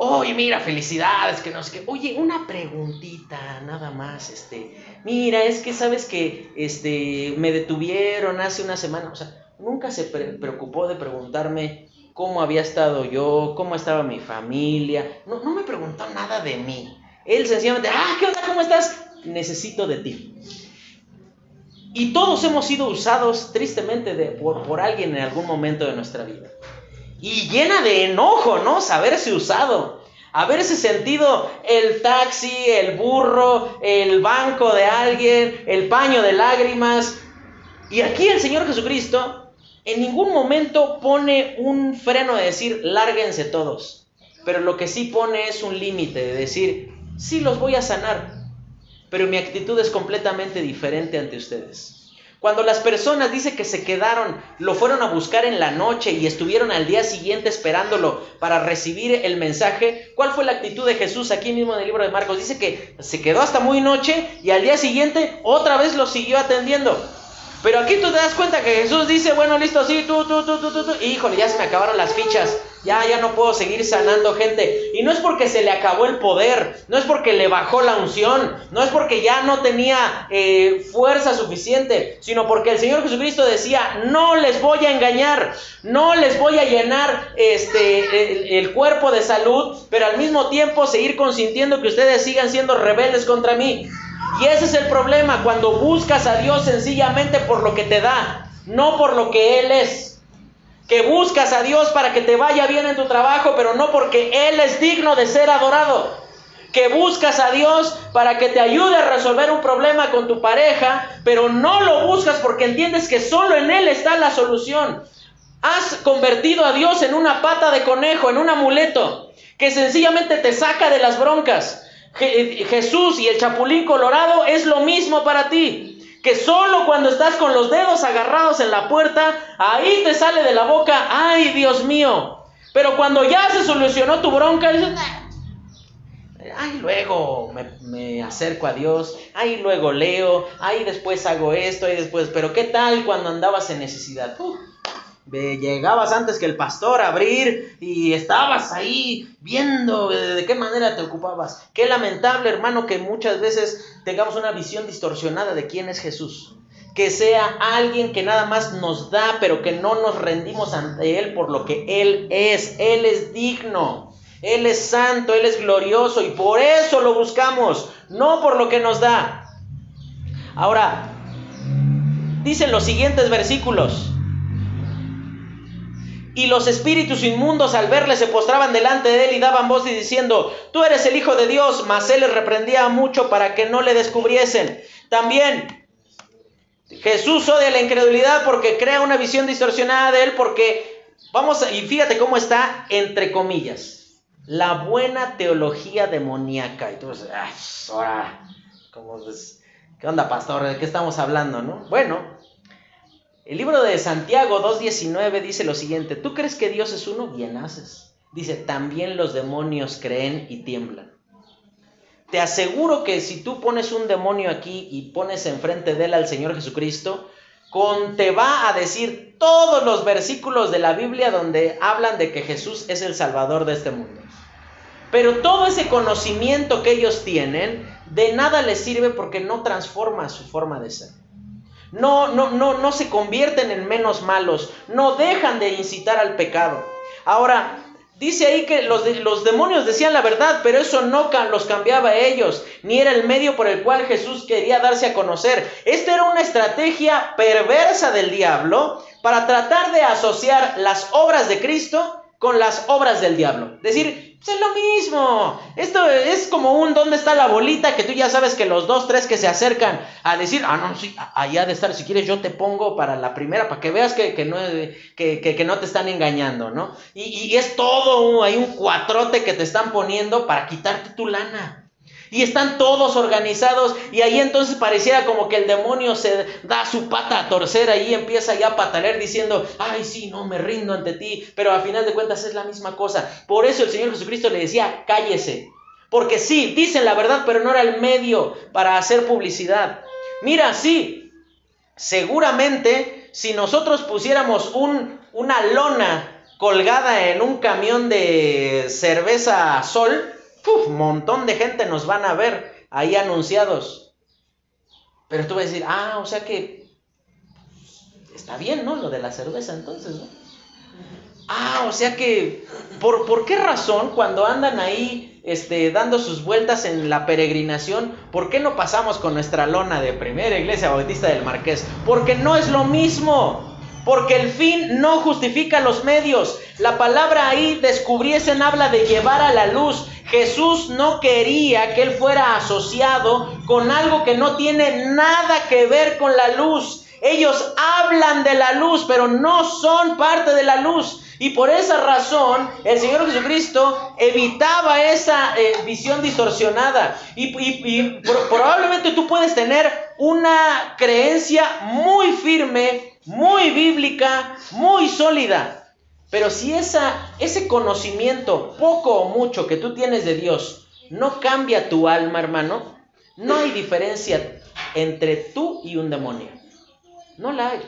A: oye, mira, felicidades, que no sé. Oye, una preguntita, nada más, este, mira, es que sabes que, este, me detuvieron hace una semana, o sea, nunca se preocupó de preguntarme cómo había estado yo, cómo estaba mi familia, no, no me preguntó nada de mí. Él sencillamente, ah, ¿qué onda? ¿Cómo estás? Necesito de ti. Y todos hemos sido usados tristemente por, por alguien en algún momento de nuestra vida y llena de enojo, ¿no? Saberse usado, haberse sentido el taxi, el burro, el banco de alguien, el paño de lágrimas. Y aquí el Señor Jesucristo en ningún momento pone un freno de decir, lárguense todos. Pero lo que sí pone es un límite de decir, sí los voy a sanar, pero mi actitud es completamente diferente ante ustedes. Cuando las personas dice que se quedaron, lo fueron a buscar en la noche y estuvieron al día siguiente esperándolo para recibir el mensaje, ¿cuál fue la actitud de Jesús aquí mismo en el libro de Marcos? Dice que se quedó hasta muy noche y al día siguiente otra vez lo siguió atendiendo. Pero aquí tú te das cuenta que Jesús dice, bueno, listo, sí, tú, tú, tú, tú, tú, tú. híjole, ya se me acabaron las fichas. Ya, ya no puedo seguir sanando gente. Y no es porque se le acabó el poder, no es porque le bajó la unción, no es porque ya no tenía eh, fuerza suficiente, sino porque el Señor Jesucristo decía, no les voy a engañar, no les voy a llenar este, el, el cuerpo de salud, pero al mismo tiempo seguir consintiendo que ustedes sigan siendo rebeldes contra mí. Y ese es el problema cuando buscas a Dios sencillamente por lo que te da, no por lo que Él es. Que buscas a Dios para que te vaya bien en tu trabajo, pero no porque Él es digno de ser adorado. Que buscas a Dios para que te ayude a resolver un problema con tu pareja, pero no lo buscas porque entiendes que solo en Él está la solución. Has convertido a Dios en una pata de conejo, en un amuleto, que sencillamente te saca de las broncas. Eh, Jesús y el chapulín colorado es lo mismo para ti. Que solo cuando estás con los dedos agarrados en la puerta, ahí te sale de la boca, ay Dios mío, Pero cuando ya se solucionó tu bronca, dices, ay, luego me, me, acerco a Dios, ay, luego leo, ay, después hago esto, ay, después, pero ¿qué tal cuando andabas en necesidad? Llegabas antes que el pastor a abrir y estabas ahí viendo de qué manera te ocupabas. Qué lamentable, hermano, que muchas veces tengamos una visión distorsionada de quién es Jesús que sea alguien que nada más nos da, pero que no nos rendimos ante Él por lo que Él es. Él es digno, Él es santo, Él es glorioso y por eso lo buscamos, no por lo que nos da. Ahora, dicen los siguientes versículos. Y los espíritus inmundos al verle se postraban delante de él y daban voz y diciendo, tú eres el Hijo de Dios, mas él les reprendía mucho para que no le descubriesen. También Jesús odia la incredulidad porque crea una visión distorsionada de él, porque, vamos, y fíjate cómo está, entre comillas, la buena teología demoníaca. Y tú dices, ahora, ¿qué onda, pastor? ¿De qué estamos hablando, no? Bueno, el libro de Santiago 2.19 dice lo siguiente, ¿tú crees que Dios es uno? Bien haces. Dice, también los demonios creen y tiemblan. Te aseguro que si tú pones un demonio aquí y pones enfrente de él al Señor Jesucristo, con te va a decir todos los versículos de la Biblia donde hablan de que Jesús es el Salvador de este mundo. Pero todo ese conocimiento que ellos tienen, de nada les sirve porque no transforma su forma de ser. No, no, no, no se convierten en menos malos, no dejan de incitar al pecado. Ahora, Dice ahí que los, los, demonios decían la verdad, pero eso no los cambiaba a ellos, ni era el medio por el cual Jesús quería darse a conocer. Esta era una estrategia perversa del diablo para tratar de asociar las obras de Cristo con las obras del diablo. Decir, es lo mismo. Esto es como un ¿dónde está la bolita? Que tú ya sabes que los dos, tres que se acercan a decir, ah, no, sí, allá de estar, si quieres yo te pongo para la primera, para que veas que, no, que, que, no te están engañando, ¿no? Y, y es todo, hay un cuatrote que te están poniendo para quitarte tu lana. Y están todos organizados y ahí entonces pareciera como que el demonio se da su pata a torcer ahí empieza ya a patalear diciendo, ay sí, no me rindo ante ti, pero a final de cuentas es la misma cosa. Por eso el Señor Jesucristo le decía, cállese, porque sí, dicen la verdad, pero no era el medio para hacer publicidad. Mira, sí, seguramente si nosotros pusiéramos un, una lona colgada en un camión de cerveza sol, un montón de gente nos van a ver ahí anunciados. Pero tú vas a decir, ah, o sea que está bien, ¿no? Lo de la cerveza entonces, ¿no? Ah, o sea que, ¿por, ¿por qué razón cuando andan ahí este, dando sus vueltas en la peregrinación, ¿por qué no pasamos con nuestra lona de primera iglesia bautista del Marqués? Porque no es lo mismo. Porque el fin no justifica los medios. La palabra ahí descubriesen habla de llevar a la luz. Jesús no quería que él fuera asociado con algo que no tiene nada que ver con la luz. Ellos hablan de la luz, pero no son parte de la luz. Y por esa razón el Señor Jesucristo evitaba esa eh, visión distorsionada. Y, y probablemente tú puedes tener una creencia muy firme muy bíblica, muy sólida. Pero si esa, ese conocimiento, poco o mucho que tú tienes de Dios, no cambia tu alma, hermano, no hay diferencia entre tú y un demonio. No la hay.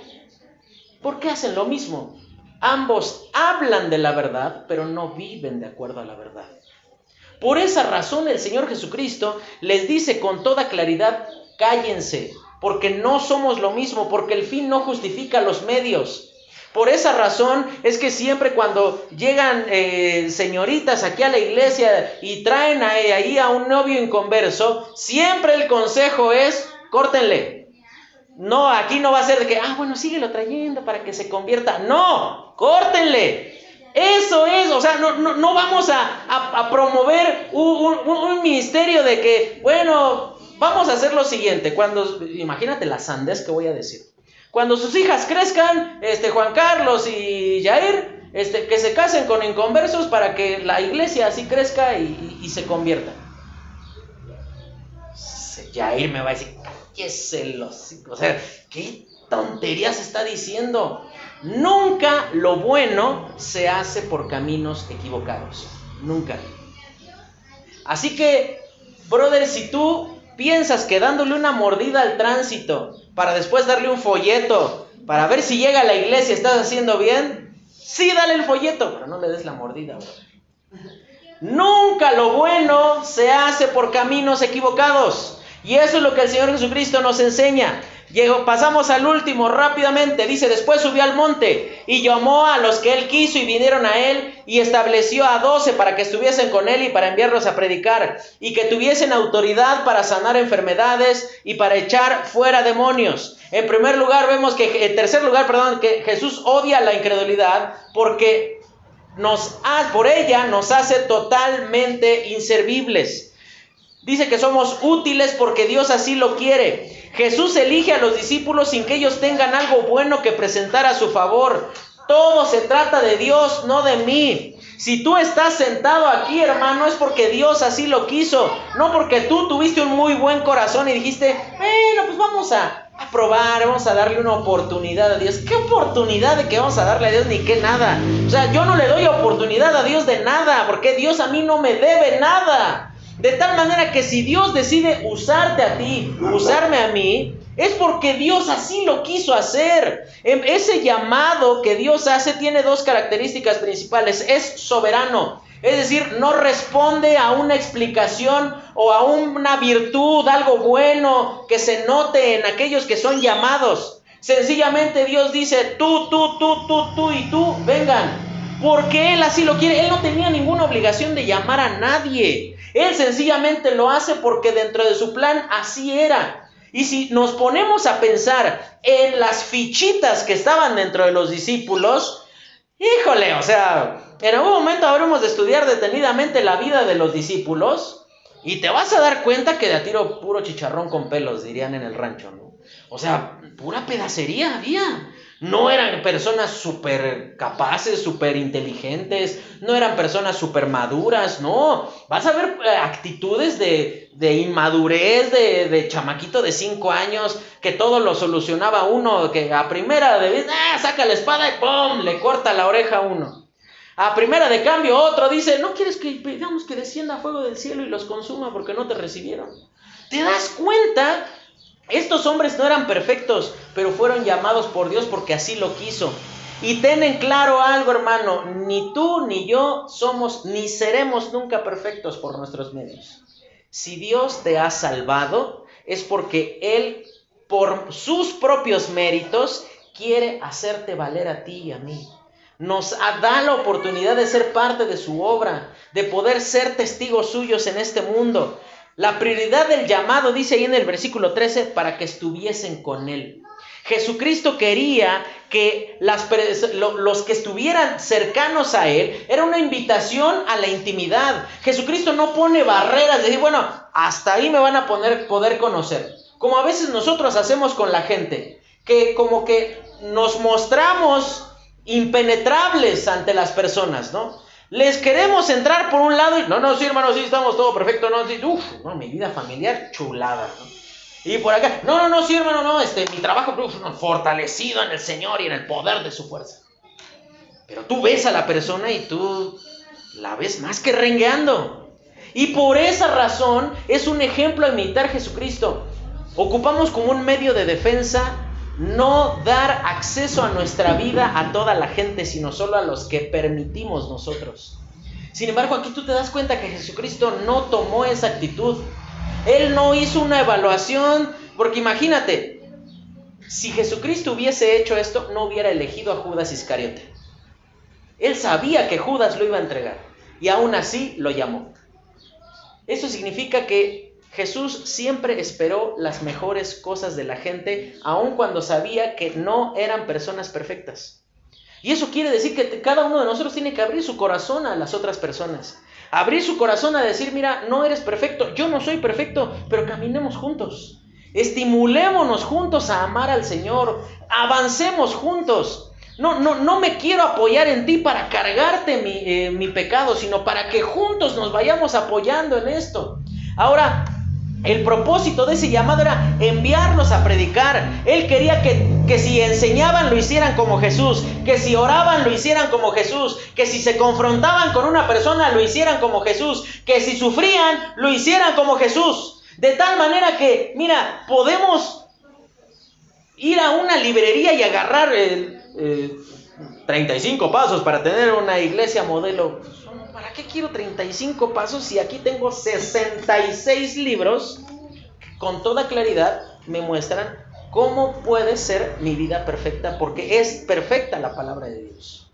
A: ¿Por qué hacen lo mismo? Ambos hablan de la verdad, pero no viven de acuerdo a la verdad. Por esa razón el Señor Jesucristo les dice con toda claridad, cállense, porque no somos lo mismo, porque el fin no justifica los medios. Por esa razón es que siempre cuando llegan eh, señoritas aquí a la iglesia y traen ahí a un novio inconverso, siempre el consejo es, córtenle. No, aquí no va a ser de que, ah, bueno, síguelo trayendo para que se convierta. No, córtenle. Eso es, o sea, no, no, vamos a, promover un, un, ministerio de que, bueno, Vamos a hacer lo siguiente, cuando, imagínate la sandez que voy a decir. Cuando sus hijas crezcan, este, Juan Carlos y Jair, este, que se casen con inconversos para que la iglesia así crezca y, se convierta. Jair me va a decir, qué celos, o sea, qué tonterías está diciendo. Nunca lo bueno se hace por caminos equivocados. Nunca. Así que, brother, si tú piensas que dándole una mordida al tránsito para después darle un folleto para ver si llega a la iglesia estás haciendo bien, sí, dale el folleto, pero no le des la mordida, Nunca lo bueno se hace por caminos equivocados. Y eso es lo que el Señor Jesucristo nos enseña. Llegó, pasamos al último rápidamente. Dice, después subió al monte y llamó a los que él quiso y vinieron a él y estableció a doce para que estuviesen con él y para enviarlos a predicar y que tuviesen autoridad para sanar enfermedades y para echar fuera demonios. En primer lugar vemos que, en tercer lugar, perdón, que Jesús odia la incredulidad porque nos, por ella nos hace totalmente inservibles. Dice que somos útiles porque Dios así lo quiere. Jesús elige a los discípulos sin que ellos tengan algo bueno que presentar a su favor. Todo se trata de Dios, no de mí. Si tú estás sentado aquí, hermano, es porque Dios así lo quiso. No porque tú tuviste un muy buen corazón y dijiste, bueno, pues vamos a, probar, vamos a darle una oportunidad a Dios. ¿Qué oportunidad de que vamos a darle a Dios ni qué nada? O sea, yo no le doy oportunidad a Dios de nada, porque Dios a mí no me debe nada. De tal manera que si Dios decide usarte a ti, usarme a mí, es porque Dios así lo quiso hacer. Em, ese llamado que Dios hace tiene dos características principales. Es soberano. Es decir, no responde a una explicación o a una virtud, algo bueno que se note en aquellos que son llamados. Sencillamente Dios dice, tú, tú, tú, tú, tú y tú, vengan. Porque Él así lo quiere. Él no tenía ninguna obligación de llamar a nadie. Él sencillamente lo hace porque dentro de su plan así era. Y si nos ponemos a pensar en las fichitas que estaban dentro de los discípulos, híjole, o sea, en algún momento habremos de estudiar detenidamente la vida de los discípulos y te vas a dar cuenta que de a tiro puro chicharrón con pelos, dirían en el rancho, ¿no? O sea, pura pedacería había. No eran personas súper capaces, súper inteligentes, no eran personas súper maduras, no. Vas a ver eh, actitudes de, inmadurez, de, chamaquito de cinco años, que todo lo solucionaba uno, que a primera de vez, ah, saca la espada y ¡pum! le corta la oreja a uno. A primera de cambio otro dice, ¿no quieres que digamos que descienda fuego del cielo y los consuma porque no te recibieron? ¿Te das cuenta estos hombres no eran perfectos, pero fueron llamados por Dios porque así lo quiso. Y ten en claro algo, hermano, ni tú ni yo somos ni seremos nunca perfectos por nuestros medios. Si Dios te ha salvado, es porque Él, por sus propios méritos, quiere hacerte valer a ti y a mí. Nos da la oportunidad de ser parte de su obra, de poder ser testigos suyos en este mundo. La prioridad del llamado dice ahí en el versículo 13 para que estuviesen con él. Jesucristo quería que los que estuvieran cercanos a Él era una invitación a la intimidad. Jesucristo no pone barreras de decir, bueno, hasta ahí me van a poner, poder conocer. Como a veces nosotros hacemos con la gente, que como que nos mostramos impenetrables ante las personas, ¿no? Les queremos entrar por un lado y no, no, sí, hermano, sí, estamos todo perfecto, no, sí, uff, no, mi vida familiar chulada, ¿no? Y por acá, no, no, no, sí, hermano, no, este, mi trabajo uf, fortalecido en el Señor y en el poder de su fuerza. Pero tú ves a la persona y tú la ves más que rengueando. Y por esa razón es un ejemplo a imitar Jesucristo. Ocupamos como un medio de defensa no dar acceso a nuestra vida a toda la gente, sino solo a los que permitimos nosotros. Sin embargo, aquí tú te das cuenta que Jesucristo no tomó esa actitud. Él no hizo una evaluación, porque imagínate, si Jesucristo hubiese hecho esto, no hubiera elegido a Judas Iscariote. Él sabía que Judas lo iba a entregar y aún así lo llamó. Eso significa que Jesús siempre esperó las mejores cosas de la gente, aun cuando sabía que no eran personas perfectas. Y eso quiere decir que cada uno de nosotros tiene que abrir su corazón a las otras personas. Abrir su corazón a decir, mira, no eres perfecto, yo no soy perfecto, pero caminemos juntos. Estimulémonos juntos a amar al Señor. Avancemos juntos. No, no, no me quiero apoyar en ti para cargarte mi, eh, mi pecado, sino para que juntos nos vayamos apoyando en esto. Ahora, El propósito de ese llamado era enviarlos a predicar. Él quería que, que, si enseñaban lo hicieran como Jesús, que si oraban lo hicieran como Jesús, que si se confrontaban con una persona lo hicieran como Jesús, que si sufrían lo hicieran como Jesús. De tal manera que, mira, podemos ir a una librería y agarrar el, 35 pasos para tener una iglesia modelo. ¿Para qué quiero 35 pasos si aquí tengo 66 libros con toda claridad me muestran cómo puede ser mi vida perfecta? Porque es perfecta la palabra de Dios.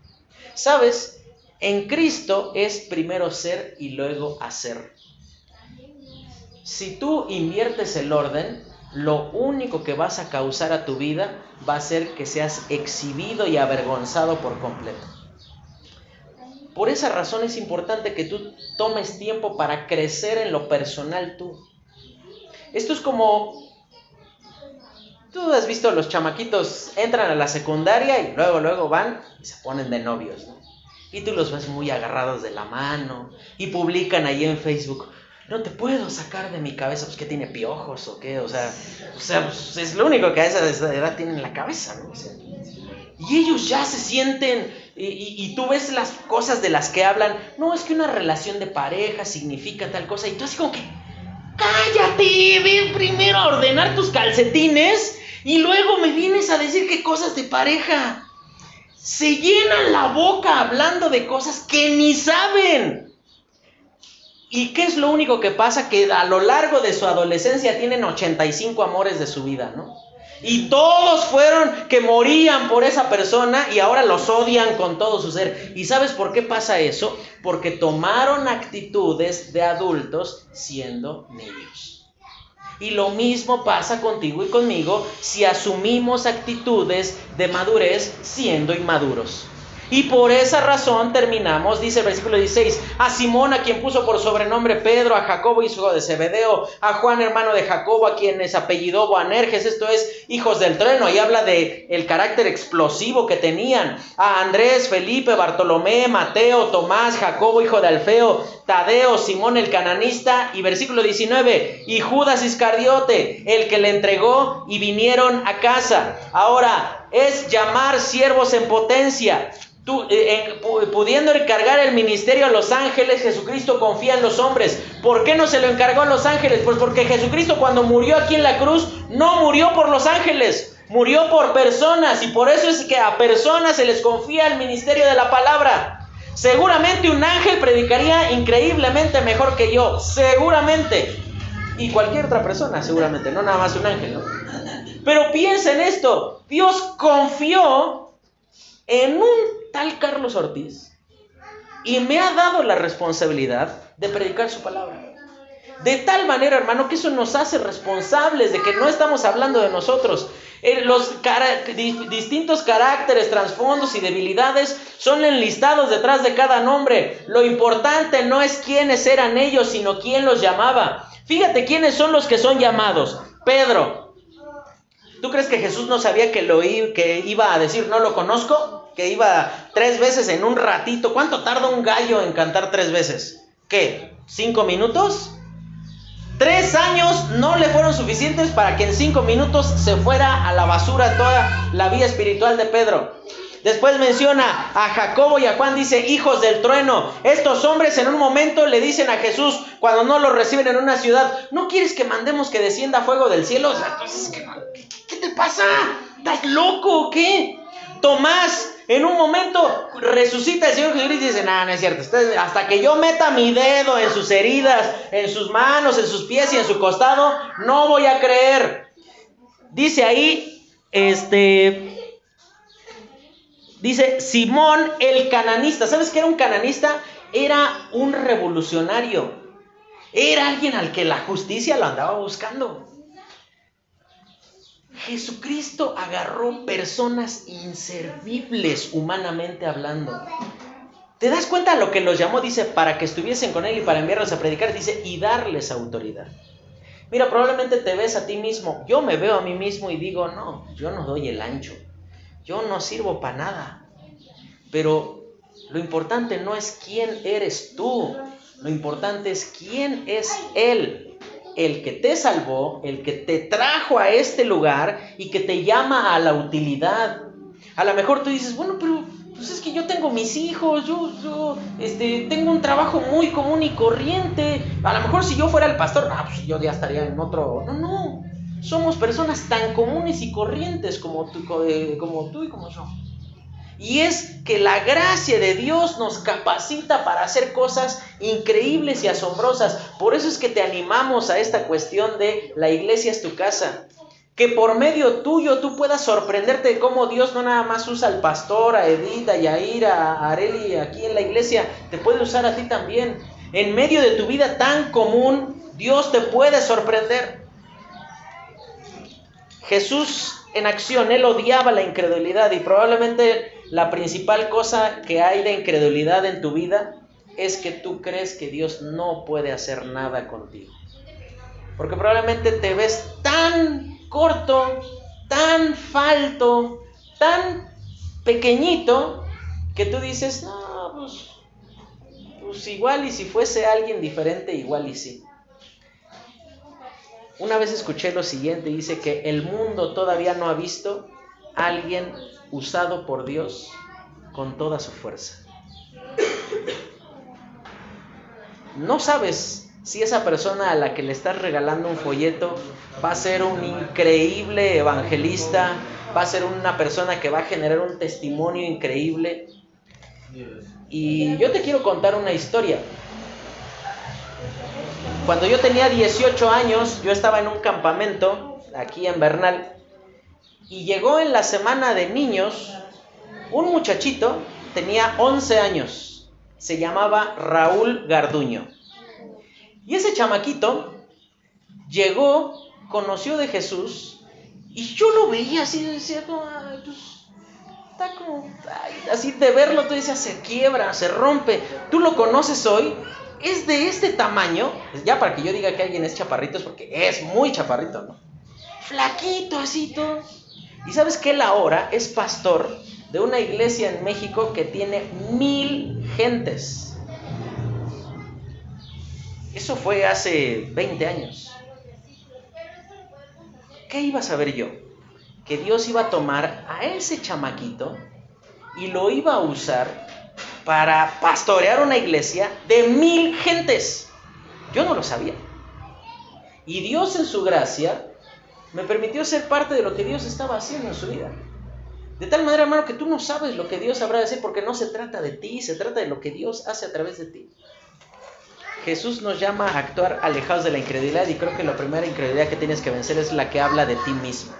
A: ¿Sabes? En Cristo es primero ser y luego hacer. Si tú inviertes el orden, lo único que vas a causar a tu vida va a ser que seas exhibido y avergonzado por completo. Por esa razón es importante que tú tomes tiempo para crecer en lo personal tú. Esto es como... Tú has visto los chamaquitos entran a la secundaria y luego, luego van y se ponen de novios. Y tú los ves muy agarrados de la mano y publican ahí en Facebook, no te puedo sacar de mi cabeza, pues que tiene piojos o qué, o sea, o sea pues, es lo único que a esa edad tienen en la cabeza, ¿no? y ellos ya se sienten, y, tú ves las cosas de las que hablan, no, es que una relación de pareja significa tal cosa, y tú así como que, cállate, ven primero a ordenar tus calcetines, y luego me vienes a decir qué cosas de pareja. Se llenan la boca hablando de cosas que ni saben. ¿Y qué es lo único que pasa? Que a lo largo de su adolescencia tienen 85 amores de su vida, ¿no? Y todos fueron que morían por esa persona y ahora los odian con todo su ser. ¿Y sabes por qué pasa eso? Porque tomaron actitudes de adultos siendo niños. Y lo mismo pasa contigo y conmigo si asumimos actitudes de madurez siendo inmaduros. Y por esa razón terminamos, dice el versículo 16, a Simón a quien puso por sobrenombre Pedro, a Jacobo hijo de Zebedeo, a Juan hermano de Jacobo a quien es apellidó Boanerges, esto es hijos del trueno, y habla de el carácter explosivo que tenían, a Andrés, Felipe, Bartolomé, Mateo, Tomás, Jacobo hijo de Alfeo, Tadeo, Simón el cananista, y versículo 19, y Judas Iscariote, el que le entregó y vinieron a casa. Ahora, es llamar siervos en potencia. Eh, pudiendo encargar el ministerio a los ángeles, Jesucristo confía en los hombres. ¿Por qué no se lo encargó a los ángeles? Pues porque Jesucristo cuando murió aquí en la cruz no murió por los ángeles, murió por personas y por eso es que a personas se les confía el ministerio de la palabra. Seguramente un ángel predicaría increíblemente mejor que yo, seguramente. Y cualquier otra persona, seguramente, no nada más un ángel. Pero piensa en esto, Dios confió en un tal Carlos Ortiz y me ha dado la responsabilidad de predicar su palabra. De tal manera, hermano, que eso nos hace responsables de que no estamos hablando de nosotros. Eh, los distintos caracteres, trasfondos y debilidades son enlistados detrás de cada nombre. Lo importante no es quiénes eran ellos, sino quién los llamaba. Fíjate quiénes son los que son llamados. Pedro. ¿Tú crees que Jesús no sabía que, lo, que iba a decir no lo conozco? Que iba tres veces en un ratito. ¿Cuánto tarda un gallo en cantar tres veces? ¿Qué? ¿Cinco minutos? Tres años no le fueron suficientes para que en cinco minutos se fuera a la basura toda la vida espiritual de Pedro. Después menciona a Jacobo y a Juan, dice, hijos del trueno. Estos hombres en un momento le dicen a Jesús, cuando no lo reciben en una ciudad, ¿no quieres que mandemos que descienda fuego del cielo? ¿qué, ¿qué, te pasa? ¿Estás loco o qué? Tomás, en un momento resucita el Señor Jesús y dice, no, no es cierto, hasta que yo meta mi dedo en sus heridas, en sus manos, en sus pies y en su costado, no voy a creer. Dice ahí, este, dice Simón el cananista. ¿Sabes qué era un cananista? Era un revolucionario. Era alguien al que la justicia lo andaba buscando. Jesucristo agarró personas inservibles humanamente hablando. ¿Te das cuenta lo que los llamó? Dice, para que estuviesen con Él y para enviarlos a predicar, dice, y darles autoridad. Mira, probablemente te ves a ti mismo. Yo me veo a mí mismo y digo, no, yo no doy el ancho. Yo no sirvo para nada. Pero lo importante no es quién eres tú. Lo importante es quién es Él. El que te salvó, el que te trajo a este lugar y que te llama a la utilidad. A lo mejor tú dices, bueno, pero pues es que yo tengo mis hijos, yo, yo este, tengo un trabajo muy común y corriente. A lo mejor si yo fuera el pastor, ah, pues yo ya estaría en otro. No, no. Somos personas tan comunes y corrientes como tú, eh, como tú y como yo. Y es que la gracia de Dios nos capacita para hacer cosas increíbles y asombrosas. Por eso es que te animamos a esta cuestión de la iglesia es tu casa que por medio tuyo tú puedas sorprenderte de cómo Dios no nada más usa al pastor, a Edith, a Yair, a Areli aquí en la iglesia, te puede usar a ti también. En medio de tu vida tan común, Dios te puede sorprender. Jesús en acción, él odiaba la incredulidad y probablemente la principal cosa que hay de incredulidad en tu vida es que tú crees que Dios no puede hacer nada contigo. Porque probablemente te ves tan corto, tan falto, tan pequeñito, que tú dices, no, pues, pues igual y si fuese alguien diferente, igual y sí. Una vez escuché lo siguiente, dice que el mundo todavía no ha visto a alguien usado por Dios con toda su fuerza. No sabes si esa persona a la que le estás regalando un folleto va a ser un increíble evangelista, va a ser una persona que va a generar un testimonio increíble. Y yo te quiero contar una historia. Cuando yo tenía 18 años, yo estaba en un campamento aquí en Bernal y llegó en la semana de niños un muchachito, tenía 11 años, se llamaba Raúl Garduño. Y ese chamaquito llegó, conoció de Jesús, y yo lo veía así, decía, pues, está como, así de verlo, tú decías, se quiebra, se rompe. Tú lo conoces hoy, es de este tamaño, ya para que yo diga que alguien es chaparrito, es porque es muy chaparrito, ¿no? Flaquito, así. Y sabes que él ahora es pastor de una iglesia en México que tiene mil gentes. Eso fue hace 20 años. ¿Qué iba a saber yo? Que Dios iba a tomar a ese chamaquito y lo iba a usar para pastorear una iglesia de mil gentes. Yo no lo sabía. Y Dios en su gracia me permitió ser parte de lo que Dios estaba haciendo en su vida. De tal manera, hermano, que tú no sabes lo que Dios habrá de hacer porque no se trata de ti, se trata de lo que Dios hace a través de ti. Jesús nos llama a actuar alejados de la incredulidad y creo que la primera incredulidad que tienes que vencer es la que habla de ti mismo,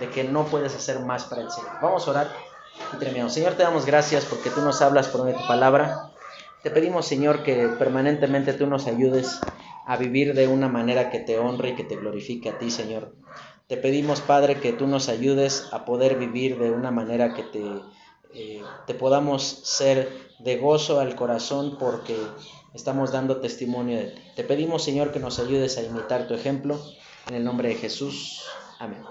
A: de que no puedes hacer más para el Señor. Vamos a orar Señor, te damos gracias porque tú nos hablas por medio de tu palabra. Te pedimos, Señor, que permanentemente tú nos ayudes a vivir de una manera que te honre y que te glorifique a ti, Señor. Te pedimos, Padre, que tú nos ayudes a poder vivir de una manera que te, eh, te podamos ser de gozo al corazón porque estamos dando testimonio de ti. Te pedimos, Señor, que nos ayudes a imitar tu ejemplo. En el nombre de Jesús. Amén.